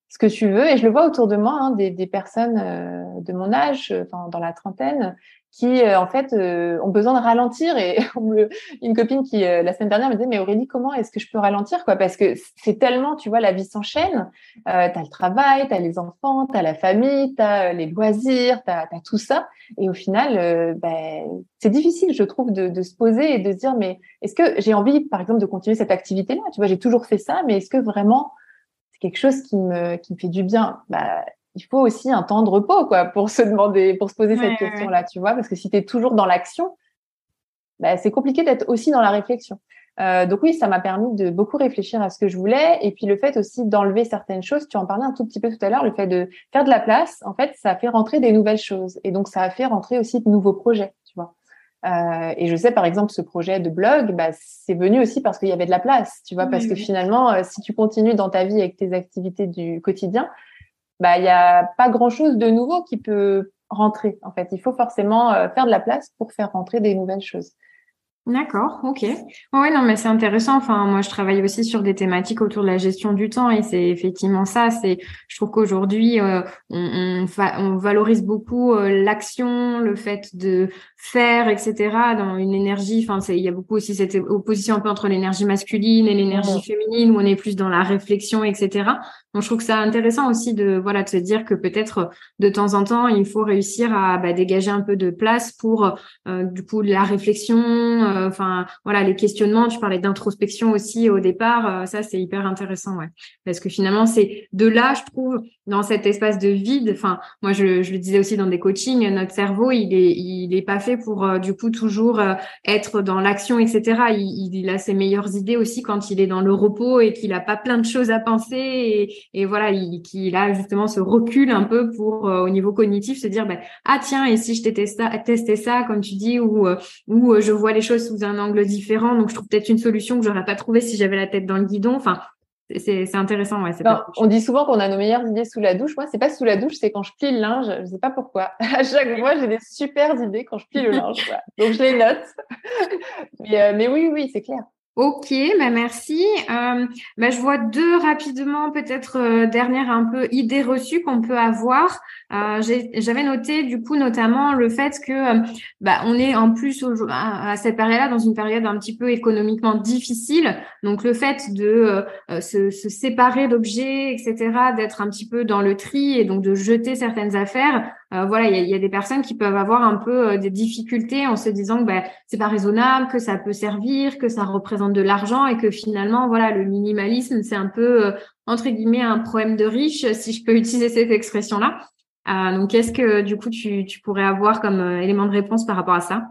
ce que tu veux. Et je le vois autour de moi, hein, des, des, personnes euh, de mon âge, enfin, dans la trentaine, qui euh, en fait euh, ont besoin de ralentir. Et *laughs* une copine qui euh, la semaine dernière me disait mais Aurélie comment est-ce que je peux ralentir quoi? Parce que c'est tellement tu vois la vie s'enchaîne. Euh, tu as le travail tu as les enfants tu as la famille tu as les loisirs tu as, tout ça. Et au final ben, c'est difficile je trouve de, de, se poser et de se dire mais est-ce que j'ai envie par exemple de continuer cette activité là tu vois j'ai toujours fait ça mais est-ce que vraiment c'est quelque chose qui me qui me fait du bien bah il faut aussi un temps de repos, quoi, pour se demander, pour se poser cette question-là, tu vois, parce que si tu es toujours dans l'action, bah, c'est compliqué d'être aussi dans la réflexion. Euh, donc oui, ça m'a permis de beaucoup réfléchir à ce que je voulais, et puis le fait aussi d'enlever certaines choses. Tu en parlais un tout petit peu tout à l'heure, le fait de faire de la place, en fait, ça a fait rentrer des nouvelles choses, et donc ça a fait rentrer aussi de nouveaux projets. Euh, et je sais par exemple ce projet de blog, bah, c'est venu aussi parce qu'il y avait de la place, tu vois, parce que finalement, euh, si tu continues dans ta vie avec tes activités du quotidien, bah il y a pas grand chose de nouveau qui peut rentrer. En fait, il faut forcément euh, faire de la place pour faire rentrer des nouvelles choses. D'accord, ok. Ouais, non, mais c'est intéressant. Enfin, moi, je travaille aussi sur des thématiques autour de la gestion du temps et c'est effectivement ça. C'est, je trouve qu'aujourd'hui, euh, on, on, valorise beaucoup euh, l'action, le fait de faire, etc. Dans une énergie. Enfin, il y a beaucoup aussi cette opposition un peu entre l'énergie masculine et l'énergie féminine où on est plus dans la réflexion, etc. Donc, je trouve que c'est intéressant aussi de, voilà, de se dire que peut-être de temps en temps, il faut réussir à bah, dégager un peu de place pour, euh, du coup, la réflexion euh, enfin voilà les questionnements. Tu parlais d'introspection aussi au départ. Euh, ça c'est hyper intéressant, ouais, parce que finalement c'est de là, je trouve, dans cet espace de vide. Enfin moi je, le disais aussi dans des coachings, notre cerveau il est il est pas fait pour euh, du coup toujours être dans l'action, etc. Il, il, a ses meilleures idées aussi quand il est dans le repos et qu'il a pas plein de choses à penser et, voilà qu'il a justement ce recul un peu pour au niveau cognitif se dire ben ah tiens et si je testais ça, testais ça comme tu dis ou ou je vois les choses sous un angle différent. Donc, je trouve peut-être une solution que j'aurais pas trouvé si j'avais la tête dans le guidon. Enfin, c'est intéressant. Ouais, on dit souvent qu'on a nos meilleures idées sous la douche. Moi, c'est pas sous la douche, c'est quand je plie le linge. Je sais pas pourquoi. *laughs* À chaque fois, j'ai des super idées quand je plie le linge. Donc, je les note. *laughs* mais, euh, mais oui, oui, c'est clair. Ok, bah merci. Euh, bah je vois deux rapidement, peut-être euh, dernière un peu idée reçue qu'on peut avoir. Euh, J'avais noté du coup notamment le fait que bah, on est en plus à, cette période-là dans une période un petit peu économiquement difficile. Donc le fait de euh, se, séparer d'objets, etc., d'être un petit peu dans le tri et donc de jeter certaines affaires. Voilà, il y a, des personnes qui peuvent avoir un peu des difficultés en se disant que bah, c'est pas raisonnable, que ça peut servir, que ça représente de l'argent et que finalement, voilà, le minimalisme, c'est un peu, euh, entre guillemets, un problème de riche, si je peux *laughs* utiliser cette expression-là. Euh, donc, qu'est-ce que, du coup, tu, tu pourrais avoir comme euh, élément de réponse par rapport à ça?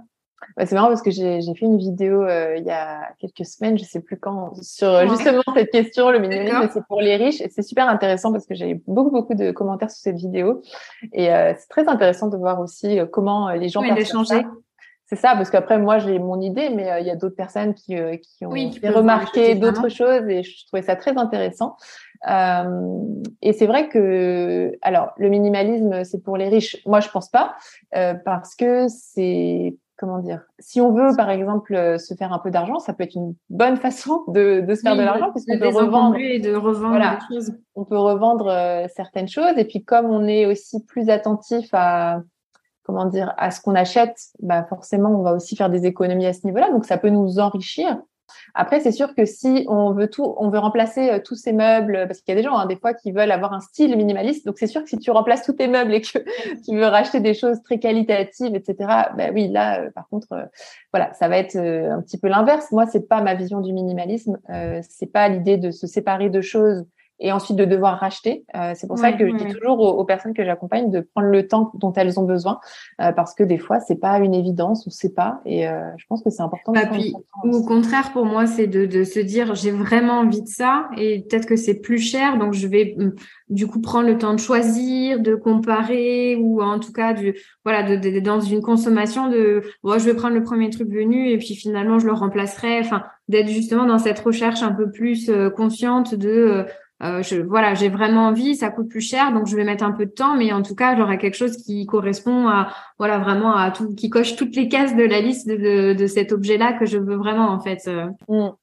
Bah, c'est marrant parce que j'ai fait une vidéo il y a quelques semaines, je sais plus quand, sur justement cette question, le minimalisme c'est pour les riches. Et c'est super intéressant parce que j'ai beaucoup beaucoup de commentaires sur cette vidéo et c'est très intéressant de voir aussi comment les gens changer c'est ça, parce qu'après, moi, j'ai mon idée, mais euh, il y a d'autres personnes qui, euh, qui ont remarqué d'autres choses et je trouvais ça très intéressant. Euh, et c'est vrai que, alors, le minimalisme, c'est pour les riches. Moi, je pense pas, euh, parce que c'est, comment dire, si on veut, par exemple, se faire un peu d'argent, ça peut être une bonne façon de, de se faire de l'argent, puisqu'on peut revendre, et de revendre voilà, choses. On peut revendre certaines choses, et puis comme on est aussi plus attentif à comment dire, à ce qu'on achète, bah forcément, on va aussi faire des économies à ce niveau-là. Donc, ça peut nous enrichir. Après, c'est sûr que si on veut tout, on veut remplacer euh, tous ces meubles, parce qu'il y a des gens, hein, des fois, qui veulent avoir un style minimaliste. Donc, c'est sûr que si tu remplaces tous tes meubles et que *laughs* tu veux racheter des choses très qualitatives, etc., bah oui, là, euh, par contre, euh, voilà, ça va être un petit peu l'inverse. Moi, c'est pas ma vision du minimalisme. c'est pas l'idée de se séparer de choses et ensuite de devoir racheter. Euh, c'est pour ça que je dis toujours aux, personnes que j'accompagne de prendre le temps dont elles ont besoin, euh, parce que des fois c'est pas une évidence, on sait pas, et euh, je pense que c'est important. De bah, puis, ou au contraire, pour moi, c'est de, de, se dire j'ai vraiment envie de ça, et peut-être que c'est plus cher, donc je vais mm, du coup prendre le temps de choisir, de comparer, ou en tout cas du voilà, de, de, dans une consommation de, bon, je vais prendre le premier truc venu, et puis finalement je le remplacerai. Enfin, d'être justement dans cette recherche un peu plus consciente de euh, je, voilà, j'ai vraiment envie, ça coûte plus cher, donc je vais mettre un peu de temps, mais en tout cas, j'aurai quelque chose qui correspond à, voilà, vraiment à tout, qui coche toutes les cases de la liste de, de, cet objet-là que je veux vraiment, en fait. Euh.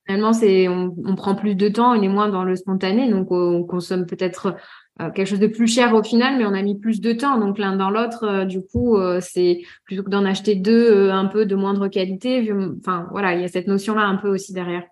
Finalement, c'est, on, on, prend plus de temps, on est moins dans le spontané, donc on consomme peut-être euh, quelque chose de plus cher au final, mais on a mis plus de temps. Donc l'un dans l'autre, du coup, c'est plutôt que d'en acheter deux un peu de moindre qualité. Enfin voilà, il y a cette notion-là un peu aussi derrière.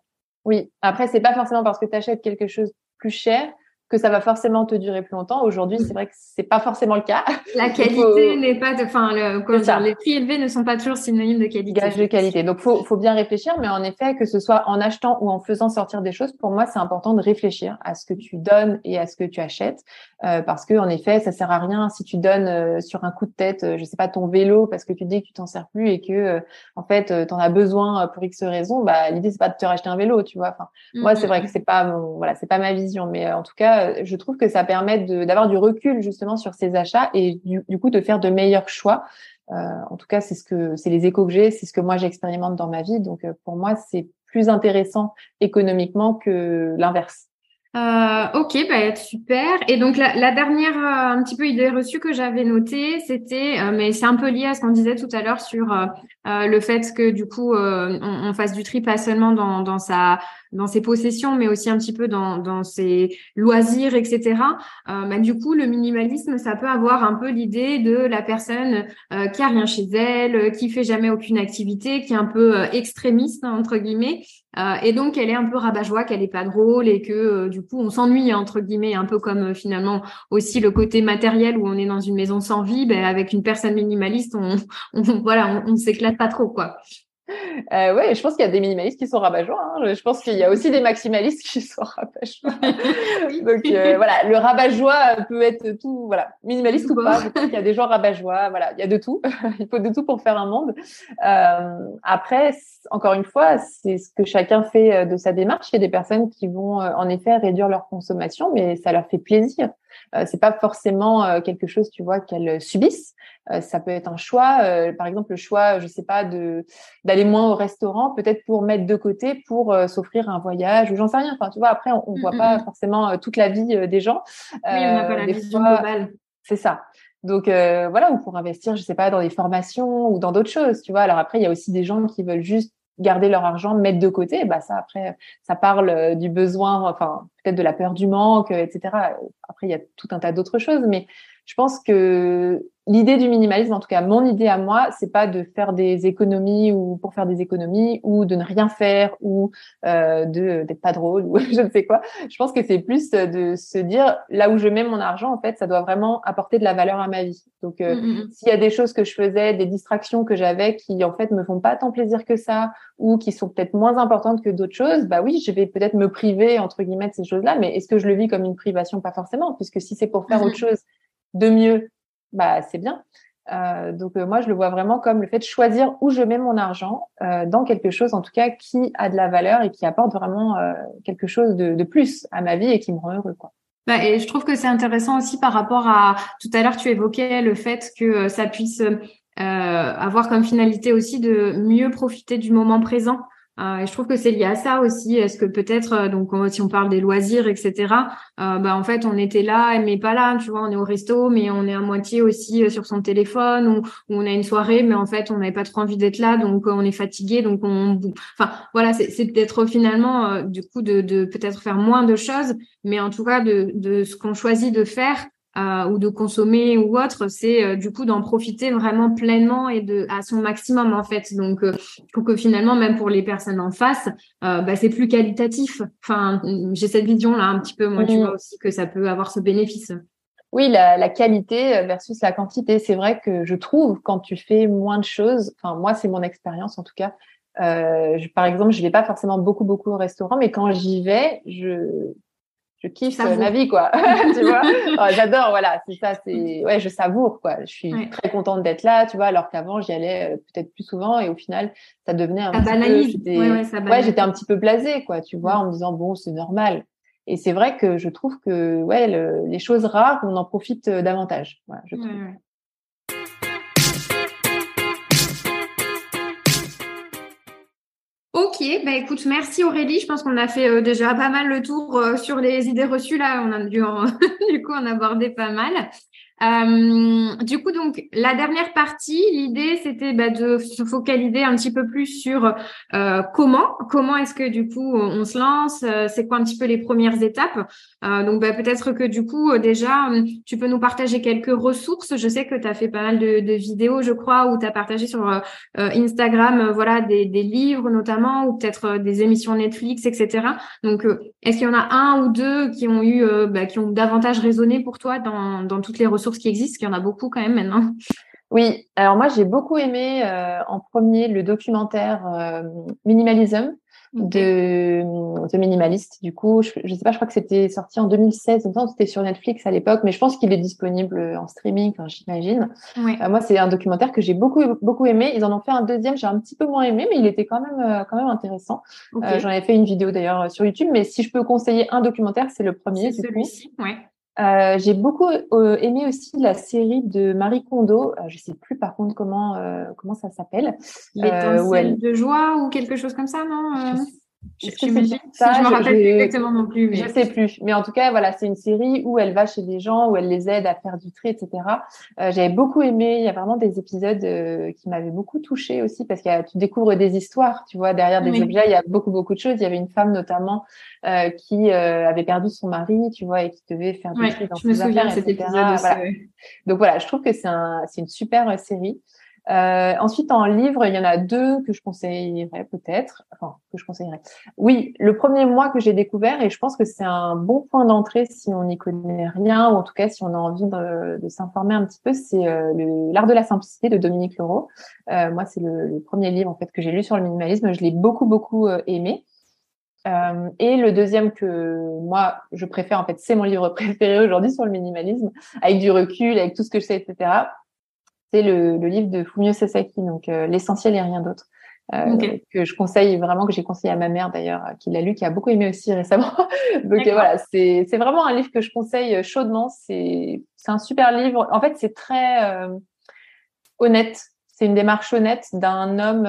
Oui. Après, c'est pas forcément parce que tu achètes quelque chose plus cher que ça va forcément te durer plus longtemps. Aujourd'hui, c'est vrai que c'est pas forcément le cas. *laughs* La qualité n'est pas enfin, le, les prix élevés ne sont pas toujours synonymes de qualité. Gage de qualité. Donc, faut, faut bien réfléchir, mais en effet, que ce soit en achetant ou en faisant sortir des choses, pour moi, c'est important de réfléchir à ce que tu donnes et à ce que tu achètes, euh, parce que en effet, ça sert à rien si tu donnes euh, sur un coup de tête, euh, je sais pas, ton vélo parce que tu dis que tu t'en sers plus et que en fait, tu en as besoin pour X raison. Bah, l'idée c'est pas de te racheter un vélo, tu vois. Enfin, moi, c'est vrai que c'est pas mon, voilà, c'est pas ma vision, mais en tout cas je trouve que ça permet d'avoir du recul justement sur ces achats et du, coup de faire de meilleurs choix. Euh, en tout cas, c'est ce que c'est les échos que j'ai, c'est ce que moi j'expérimente dans ma vie. Donc euh, pour moi, c'est plus intéressant économiquement que l'inverse. Euh, ok, bah, super. Et donc la, dernière un petit peu idée reçue que j'avais notée, c'était, mais c'est un peu lié à ce qu'on disait tout à l'heure sur le fait que du coup on, on, fasse du tri pas seulement dans, dans sa dans ses possessions, mais aussi un petit peu dans, ses loisirs, etc. bah, du coup, le minimalisme, ça peut avoir un peu l'idée de la personne qui a rien chez elle, qui fait jamais aucune activité, qui est un peu extrémiste entre guillemets, et donc elle est un peu rabat-joie, qu'elle est pas drôle et que du coup, on s'ennuie entre guillemets, un peu comme euh, finalement aussi le côté matériel où on est dans une maison sans vie. Ben, avec une personne minimaliste, on, *laughs* on voilà, on s'éclate pas trop quoi. Euh, ouais, je pense qu'il y a des minimalistes qui sont rabat hein. Je pense qu'il y a aussi des maximalistes qui sont rabat *laughs* Donc euh, voilà, le rabat peut être tout, voilà, minimaliste ou pas. Il y a des gens rabat voilà, il y a de tout. *laughs* il faut de tout pour faire un monde. Euh, après, encore une fois, c'est ce que chacun fait euh, de sa démarche. Il y a des personnes qui vont euh, en effet réduire leur consommation, mais ça leur fait plaisir. Euh, c'est pas forcément euh, quelque chose, tu vois, qu'elles subissent. Euh, ça peut être un choix, par exemple le choix, je sais pas, de d'aller moins au restaurant, peut-être pour mettre de côté pour s'offrir un voyage ou j'en sais rien. Enfin, tu vois, après on, on voit pas forcément toute la vie des gens. Oui, on n'a pas la vision globale. C'est ça. Donc voilà, ou pour investir, je sais pas, dans des formations ou dans d'autres choses, tu vois. Alors après, il y a aussi des gens qui veulent juste garder leur argent, mettre de côté, bah ça après ça parle euh, du besoin, enfin peut-être de la peur du manque, etc. Après il y a tout un tas d'autres choses, mais je pense que l'idée du minimalisme, en tout cas mon idée à moi, c'est pas de faire des économies ou pour faire des économies ou de ne rien faire ou euh, de d'être pas drôle ou *laughs* je ne sais quoi. Je pense que c'est plus de se dire là où je mets mon argent, en fait, ça doit vraiment apporter de la valeur à ma vie. Donc euh, mmh, mmh, mmh. s'il y a des choses que je faisais, des distractions que j'avais qui en fait me font pas tant plaisir que ça ou qui sont peut-être moins importantes que d'autres choses, bah oui, je vais peut-être me priver entre guillemets de ces choses-là. Mais est-ce que je le vis comme une privation? Pas forcément, puisque si c'est pour faire autre chose de mieux, bah c'est bien. Euh, donc euh, moi je le vois vraiment comme le fait de choisir où je mets mon argent euh, dans quelque chose en tout cas qui a de la valeur et qui apporte vraiment quelque chose de, plus à ma vie et qui me rend heureux quoi. Bah, et je trouve que c'est intéressant aussi par rapport à tout à l'heure tu évoquais le fait que ça puisse avoir comme finalité aussi de mieux profiter du moment présent. Euh, je trouve que c'est lié à ça aussi. Est-ce que peut-être, euh, donc si on parle des loisirs, etc. Euh, bah en fait on était là, mais pas là. Tu vois, on est au resto, mais on est à moitié aussi sur son téléphone ou, on a une soirée, mais en fait on n'avait pas trop envie d'être là, donc on est fatigué, donc on. Enfin voilà, c'est peut-être finalement du coup de, de peut-être faire moins de choses, mais en tout cas de, de ce qu'on choisit de faire euh, ou de consommer ou autre, c'est euh, du coup d'en profiter vraiment pleinement et de à son maximum en fait. Donc, euh, faut que finalement, même pour les personnes en face, bah, c'est plus qualitatif. Enfin, j'ai cette vision là un petit peu, moi, tu vois aussi que ça peut avoir ce bénéfice. Oui, la, la qualité versus la quantité. C'est vrai que je trouve quand tu fais moins de choses. Enfin, moi, c'est mon expérience en tout cas. Je, par exemple, je vais pas forcément beaucoup beaucoup au restaurant, mais quand j'y vais, je je kiffe ma vie, quoi. *laughs* *laughs* tu vois? Oh, J'adore, voilà, c'est ça, c'est ouais, je savoure, quoi. Je suis très contente d'être là, tu vois, alors qu'avant j'y allais euh, peut-être plus souvent et au final ça devenait un petit peu, ouais, j'étais un petit peu blasée, quoi, tu vois, en me disant bon, c'est normal. Et c'est vrai que je trouve que ouais, les choses rares, on en profite euh, davantage. Voilà, je trouve. Ok, bah écoute, merci Aurélie. Je pense qu'on a fait euh, déjà pas mal le tour euh, sur les idées reçues là. On a dû *laughs* du coup en aborder pas mal. Euh, du coup, donc, la dernière partie, l'idée, c'était bah, de se focaliser un petit peu plus sur euh, comment, comment est-ce que du coup on, se lance, euh, c'est quoi un petit peu les premières étapes. Euh, donc, bah, peut-être que du coup, déjà, tu peux nous partager quelques ressources. Je sais que tu as fait pas mal de, de, vidéos, je crois, où tu as partagé sur Instagram, voilà, des, des, livres notamment, ou peut-être des émissions Netflix, etc. Donc, est-ce qu'il y en a un ou deux qui ont eu, bah, qui ont davantage résonné pour toi dans, dans toutes les ressources qui existent, qu'il y en a beaucoup quand même maintenant. Oui, alors moi j'ai beaucoup aimé euh, en premier le documentaire euh, Minimalism de, de Minimaliste. Du coup, je, ne sais pas, je crois que c'était sorti en 2016, c'était sur Netflix à l'époque, mais je pense qu'il est disponible en streaming, j'imagine. Euh, moi, c'est un documentaire que j'ai beaucoup beaucoup aimé. Ils en ont fait un deuxième, j'ai un petit peu moins aimé, mais il était quand même quand même intéressant. J'en avais fait une vidéo d'ailleurs sur YouTube, mais si je peux conseiller un documentaire, c'est le premier. C'est celui-ci, ouais. Euh, j'ai beaucoup euh, aimé aussi la série de Marie Kondo. Euh, je sais plus par contre comment comment ça s'appelle. L'étincelle de joie ou quelque chose comme ça, non je, je, me rappelle exactement non plus. Mais... Je sais plus. Mais en tout cas, voilà, c'est une série où elle va chez des gens, où elle les aide à faire du tri, etc. Euh, J'avais beaucoup aimé. Il y a vraiment des épisodes euh, qui m'avaient beaucoup touchée aussi parce que tu découvres des histoires, tu vois, derrière des objets, il y a beaucoup, beaucoup de choses. Il y avait une femme notamment euh, qui euh, avait perdu son mari, tu vois, et qui devait faire du tri dans je ses me affaires, etc. Épisode Donc voilà, je trouve que c'est un, une super série. Euh, ensuite, en livre, il y en a deux que je conseillerais peut-être. Enfin, que je conseillerais. Oui, le premier mois que j'ai découvert, et je pense que c'est un bon point d'entrée si on n'y connaît rien, ou en tout cas si on a envie de, s'informer un petit peu, c'est euh, L'art de la simplicité de Dominique Leroux. Euh, moi, c'est le, le, premier livre en fait que j'ai lu sur le minimalisme. Je l'ai beaucoup, beaucoup euh, aimé. Euh, et le deuxième que moi je préfère en fait, c'est mon livre *laughs* préféré aujourd'hui sur le minimalisme, avec du recul, avec tout ce que je sais, etc c'est le, le, livre de Fumio Sasaki, donc euh, l'essentiel et rien d'autre. Euh, que je conseille vraiment, que j'ai conseillé à ma mère d'ailleurs, qui l'a lu, qui a beaucoup aimé aussi *laughs* récemment. donc euh, voilà, c'est vraiment un livre que je conseille chaudement. C'est un super livre. En fait, c'est très honnête. C'est une démarche honnête d'un homme,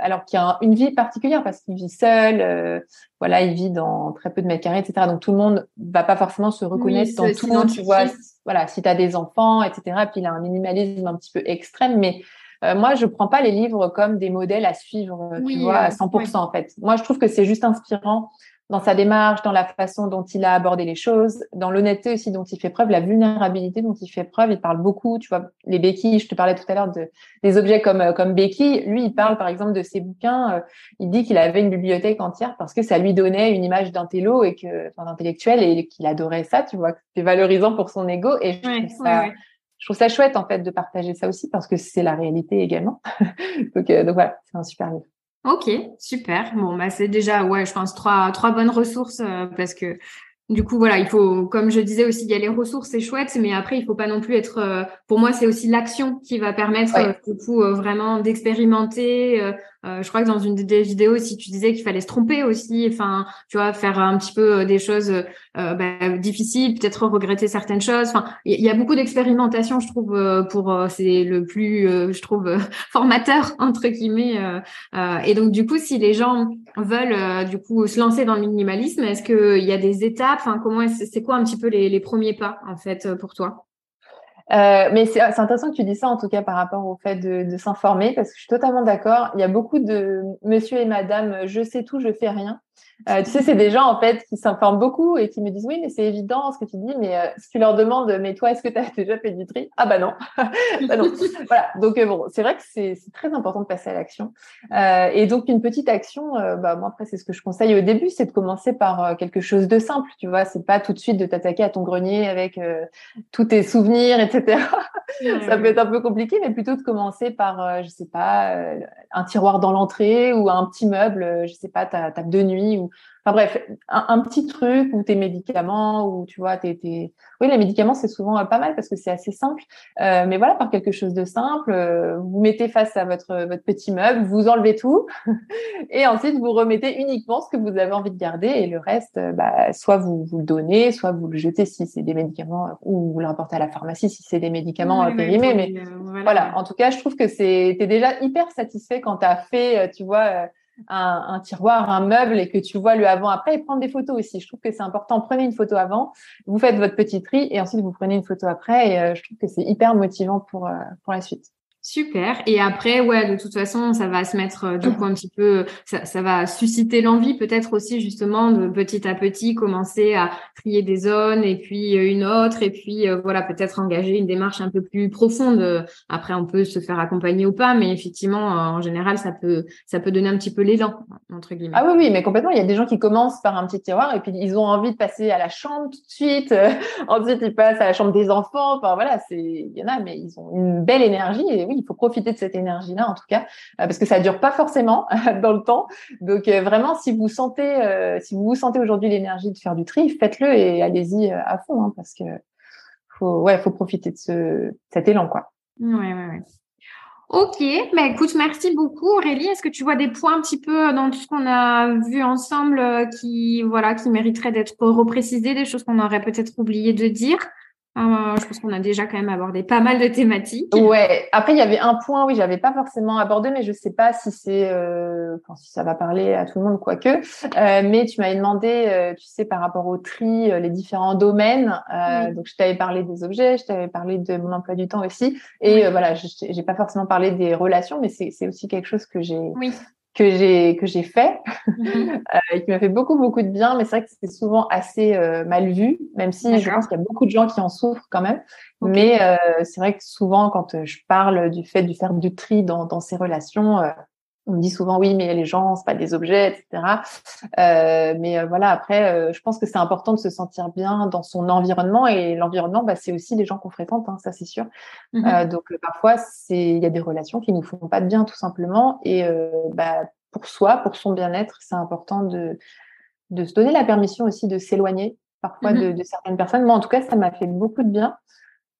alors qui a une vie particulière parce qu'il vit seul. voilà, il vit dans très peu de mètres carrés, etc. Donc tout le monde va pas forcément se reconnaître dans tout. le monde, Tu vois, voilà, si tu as des enfants, etc. Puis il a un minimalisme un petit peu extrême, mais euh, moi, je prends pas les livres comme des modèles à suivre, tu vois, à 100% en fait. Moi, je trouve que c'est juste inspirant dans sa démarche, dans la façon dont il a abordé les choses, dans l'honnêteté aussi dont il fait preuve, la vulnérabilité dont il fait preuve. Il parle beaucoup, tu vois, les béquilles. Je te parlais tout à l'heure de des objets comme euh, comme béquilles. Lui, il parle par exemple de ses bouquins. Euh, il dit qu'il avait une bibliothèque entière parce que ça lui donnait une image d'intello et que, enfin, d'intellectuel et qu'il adorait ça. Tu vois, c'est valorisant pour son ego. Et je trouve ça, je trouve ça chouette en fait de partager ça aussi parce que c'est la réalité également. *laughs* donc, euh, donc voilà, c'est un super livre. Ok, super. Bon, bah c'est déjà, ouais, je pense trois trois bonnes ressources euh, parce que du coup, voilà, il faut, comme je disais aussi, il y a les ressources, c'est chouette, mais après, il faut pas non plus être. Euh, pour moi, c'est aussi l'action qui va permettre euh, du coup vraiment d'expérimenter, euh, je crois que dans une des vidéos, si tu disais qu'il fallait se tromper aussi, enfin, tu vois, faire un petit peu euh, des choses euh, bah, difficiles, peut-être regretter certaines choses. Enfin, il y, a beaucoup d'expérimentation, je trouve, pour c'est le plus, je trouve, *laughs* formateur entre guillemets. et donc, du coup, si les gens veulent du coup se lancer dans le minimalisme, est-ce qu'il y a des étapes? Enfin, comment c'est quoi un petit peu les, les premiers pas en fait pour toi? Euh, mais c'est intéressant que tu dis ça, en tout cas, par rapport au fait de, de s'informer, parce que je suis totalement d'accord. Il y a beaucoup de monsieur et madame, je sais tout, je fais rien. Euh, tu sais, c'est des gens en fait qui s'informent beaucoup et qui me disent oui, mais c'est évident ce que tu dis, mais euh, si tu leur demandes, mais toi, est-ce que tu as *laughs* déjà fait du tri? Ah bah non, *laughs* bah non. *laughs* Voilà. Donc euh, bon, c'est vrai que c'est très important de passer à l'action. Euh, et donc une petite action, bah moi après c'est ce que je conseille au début, c'est de commencer par quelque chose de simple. Tu vois, c'est pas tout de suite de t'attaquer à ton grenier avec tous tes souvenirs, etc. Ça peut être un peu compliqué, mais plutôt de commencer par, je sais pas, un tiroir dans l'entrée ou un petit meuble, je sais pas, ta table de nuit ou Enfin bref, un, petit truc ou tes médicaments ou tu vois, tes, tes... oui, les médicaments c'est souvent euh, pas mal parce que c'est assez simple. Euh, mais voilà, par quelque chose de simple, euh, vous mettez face à votre votre petit meuble, vous enlevez tout *laughs* et ensuite vous remettez uniquement ce que vous avez envie de garder et le reste, bah, soit vous vous le donnez, soit vous le jetez si c'est des médicaments ou vous le rapportez à la pharmacie si c'est des médicaments périmés. mais voilà. en tout cas, je trouve que c'est t'es déjà hyper satisfait quand tu as fait, tu vois un, tiroir, un meuble et que tu vois le avant-après et prendre des photos aussi. Je trouve que c'est important. Prenez une photo avant, vous faites votre petit tri et ensuite vous prenez une photo après. Et euh, je trouve que c'est hyper motivant pour, euh, pour la suite. Super. Et après, ouais, de toute façon, ça va se mettre euh, du coup un petit peu, ça, ça va susciter l'envie peut-être aussi justement de petit à petit commencer à trier des zones et puis euh, une autre et puis euh, voilà peut-être engager une démarche un peu plus profonde. Après, on peut se faire accompagner ou pas, mais effectivement, en général, ça peut ça peut donner un petit peu l'élan entre guillemets. Ah oui, oui, mais complètement. Il y a des gens qui commencent par un petit tiroir et puis ils ont envie de passer à la chambre tout de suite. *laughs* ensuite, ils passent à la chambre des enfants. Enfin voilà, c'est il y en a, mais ils ont une belle énergie oui, il faut profiter de cette énergie-là, en tout cas, euh, parce que ça dure pas forcément *laughs* dans le temps. Donc euh, vraiment, si vous sentez, euh, vous sentez aujourd'hui l'énergie de faire du tri, faites-le et allez-y à fond, hein, parce que faut, profiter de ce, cet élan, quoi. Ouais, ouais. Ok, bah écoute, merci beaucoup Aurélie. Est-ce que tu vois des points un petit peu dans tout ce qu'on a vu ensemble qui, voilà, qui mériteraient d'être reprécisés, des choses qu'on aurait peut-être oublié de dire? Ah, je pense qu'on a déjà quand même abordé pas mal de thématiques. Ouais. Après, il y avait un point, oui, j'avais pas forcément abordé, mais je sais pas si c'est, euh, enfin, si ça va parler à tout le monde, quoique. Euh, mais tu m'avais demandé, euh, tu sais, par rapport au tri, euh, les différents domaines. Euh, donc, je t'avais parlé des objets, je t'avais parlé de mon emploi du temps aussi. Et voilà, j'ai pas forcément parlé des relations, mais c'est aussi quelque chose que j'ai oui que j'ai que j'ai fait. Mhm. *laughs* euh, qui m'a fait beaucoup beaucoup de bien mais c'est vrai que c'est souvent assez euh, mal vu même si je pense qu'il y a beaucoup de gens qui en souffrent quand même. Mais euh, c'est vrai que souvent quand je parle du fait de faire du tri dans dans ces relations on me dit souvent oui, mais les gens, c'est pas des objets, etc. Euh, mais euh, voilà, après, euh, je pense que c'est important de se sentir bien dans son environnement et l'environnement, bah, c'est aussi les gens qu'on fréquente, hein, ça c'est sûr. Mmh donc parfois, c'est il y a des relations qui nous font pas de bien tout simplement et bah, pour soi, pour son bien-être, c'est important de de se donner la permission aussi de s'éloigner parfois mmh de, de, certaines personnes. Moi, en tout cas, ça m'a fait beaucoup de bien.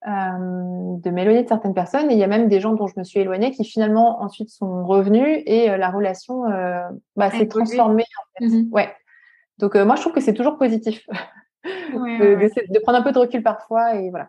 Euh, de m'éloigner de certaines personnes. Et il y a même des gens dont je me suis éloignée qui finalement ensuite sont revenus et euh, la relation euh, bah, s'est transformée. En fait. Mmh ouais. Donc moi, je trouve que c'est toujours positif *laughs* de, de, prendre un peu de recul parfois et voilà.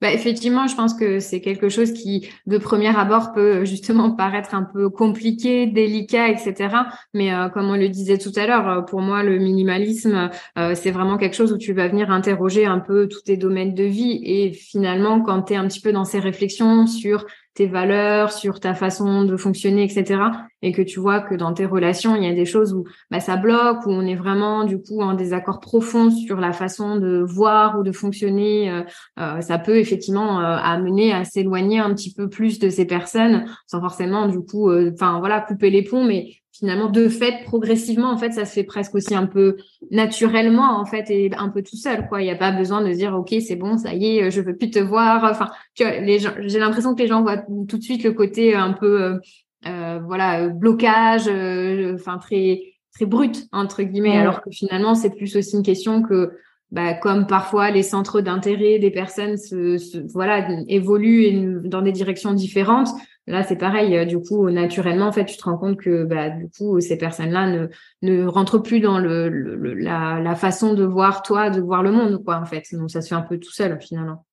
Bah, effectivement, je pense que c'est quelque chose qui, de premier abord, peut justement *laughs* paraître un peu compliqué, délicat, etc. Mais euh, comme on le disait tout à l'heure, pour moi, le minimalisme, euh, c'est vraiment quelque chose où tu vas venir interroger un peu tous tes domaines de vie. Et finalement, quand tu es un petit peu dans ces réflexions sur tes valeurs, sur ta façon de fonctionner, etc. Et que tu vois que dans tes relations, il y a des choses où bah, ça bloque, où on est vraiment du coup en désaccord profond sur la façon de voir ou de fonctionner. Euh, euh, ça peut effectivement euh, amener à s'éloigner un petit peu plus de ces personnes, sans forcément du coup, enfin voilà, couper les ponts, mais finalement de fait progressivement en fait ça se fait presque aussi un peu naturellement en fait et un peu tout seul quoi. Il n'y a pas besoin de dire ok c'est bon ça y est je veux plus te voir. Enfin tu vois les gens j'ai l'impression que les gens voient tout de suite le côté un peu euh, euh voilà blocage euh, enfin très très brut entre guillemets alors que finalement c'est plus aussi une question que bah, comme parfois les centres d'intérêt des personnes se, se, voilà évoluent dans des directions différentes Là, c'est pareil. Euh, du coup, naturellement, en fait, tu te rends compte que bah, du coup, ces personnes-là ne, ne rentrent plus dans le, la, la, façon de voir toi, de voir le monde, quoi, en fait. Donc, ça se fait un peu tout seul, finalement.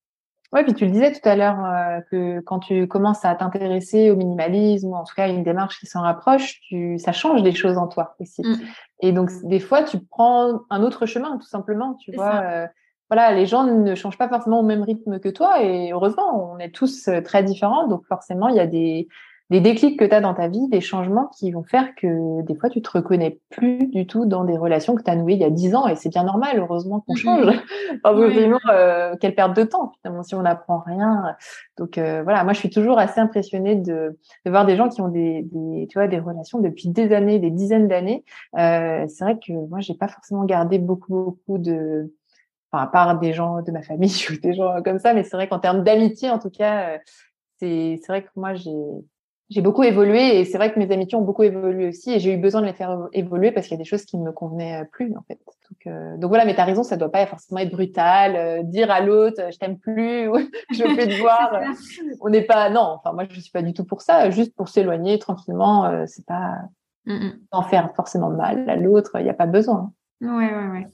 Oui, puis tu le disais tout à l'heure euh, que quand tu commences à t'intéresser au minimalisme ou en tout cas à une démarche qui s'en rapproche, tu, ça change des choses en toi aussi. Mmh. Et donc des fois, tu prends un autre chemin, tout simplement. Tu vois, euh, voilà, les gens ne changent pas forcément au même rythme que toi et heureusement, on est tous euh, très différents. Donc forcément, il y a des, des déclics que tu as dans ta vie, des changements qui vont faire que des fois, tu te reconnais plus du tout dans des relations que tu as nouées il y a dix ans et c'est bien normal, heureusement qu'on change. *laughs* enfin, euh, quelle perte de temps finalement si on n'apprend rien. Donc euh, voilà, moi je suis toujours assez impressionnée de, de voir des gens qui ont des, des, tu vois, des relations depuis des années, des dizaines d'années. Euh, c'est vrai que moi j'ai pas forcément gardé beaucoup beaucoup de enfin, à part des gens de ma famille *laughs* ou des gens comme ça, mais c'est vrai qu'en termes d'amitié, en tout cas, euh, c'est c'est vrai que moi j'ai j'ai beaucoup évolué et c'est vrai que mes amitiés ont beaucoup évolué aussi et j'ai eu besoin de les faire évoluer parce qu'il y a des choses qui ne me convenaient plus en fait. Donc, euh, donc voilà, mais tu as raison, ça doit pas forcément être brutal, euh, dire à l'autre je t'aime plus *laughs* ou je veux plus te voir. On n'est pas non, enfin moi je suis pas du tout pour ça, juste pour s'éloigner tranquillement, euh, c'est pas en faire forcément mal à l'autre, il n'y a pas besoin. Ouais ouais ouais.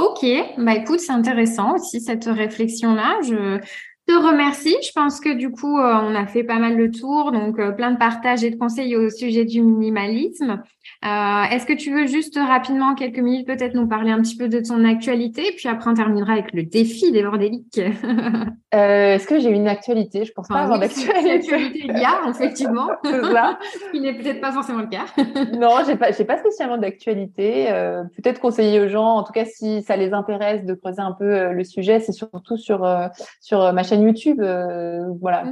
Ok, bah écoute, c'est intéressant aussi cette réflexion-là. Je, te remercie. Je pense que du coup, euh, on a fait pas mal le tour, donc euh, plein de partages et de conseils au sujet du minimalisme. Euh, est-ce que tu veux juste rapidement, quelques minutes, peut-être nous parler un petit peu de ton actualité, puis après on terminera avec le défi des bordéliques. *laughs* Est-ce que j'ai une actualité? Je pense pas avoir d'actualité. il y a effectivement, *laughs* qui *laughs* n'est peut-être pas forcément le cas. non, j'ai pas, pas spécialement d'actualité. peut-être conseiller aux gens, en tout cas si ça les intéresse, de creuser un peu le sujet. C'est surtout sur sur ma chaîne YouTube, euh, voilà.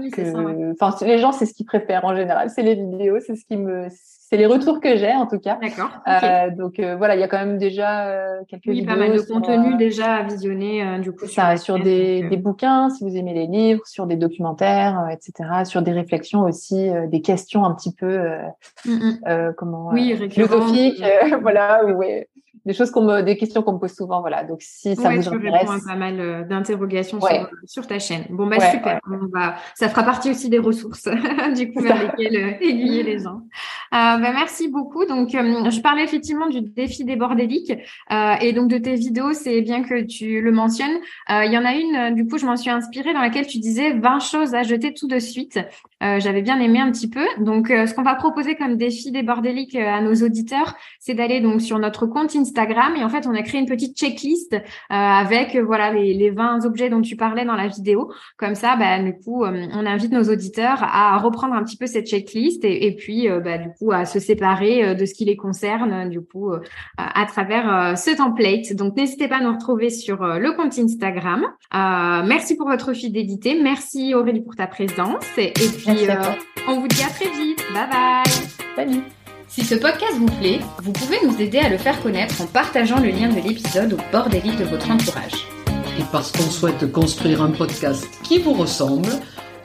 Enfin, les gens, c'est ce qu'ils préfèrent en général, c'est les vidéos, c'est ce qui me, c'est les retours que j'ai en tout cas. D'accord. Euh, donc euh, voilà, il y a quand même déjà quelques oui, pas mal de contenu déjà à visionner du coup. Ça, sur, des, des, bouquins, si vous aimez les livres, sur des documentaires, etc., sur des réflexions aussi, des questions un petit peu, mm, mm. comment, oui, philosophiques, *laughs* voilà, ouais des choses qu'on me, des questions qu'on me pose souvent. Voilà. Donc, si ça vous intéresse. Tu réponds à pas mal euh, d'interrogations sur, ta chaîne. Bon, bah, super. On va, ça fera partie aussi des ressources, *laughs* du coup, vers lesquelles euh, aiguiller les gens. Euh, bah, merci beaucoup. Donc, je parlais effectivement du défi des bordéliques, et donc de tes vidéos. C'est bien que tu le mentionnes. Il y en a une, du coup, je m'en suis inspirée dans laquelle tu disais 20 choses à jeter tout de suite. J'avais bien aimé un petit peu. Donc, ce qu'on va proposer comme défi des bordéliques à nos auditeurs, c'est d'aller donc sur notre compte Instagram et en fait on a créé une petite checklist euh, avec euh, voilà les, les 20 objets dont tu parlais dans la vidéo. Comme ça, bah, du coup, euh, on invite nos auditeurs à reprendre un petit peu cette checklist et, puis bah, du coup à se séparer de ce qui les concerne du coup à travers ce template. Donc n'hésitez pas à nous retrouver sur le compte Instagram. merci pour votre fidélité, merci Aurélie pour ta présence et, puis on vous dit à très vite. Bye bye. Salut. Si ce podcast vous plaît, vous pouvez nous aider à le faire connaître en partageant le lien de l'épisode au bord des livres de votre entourage. Et parce qu'on souhaite construire un podcast qui vous ressemble,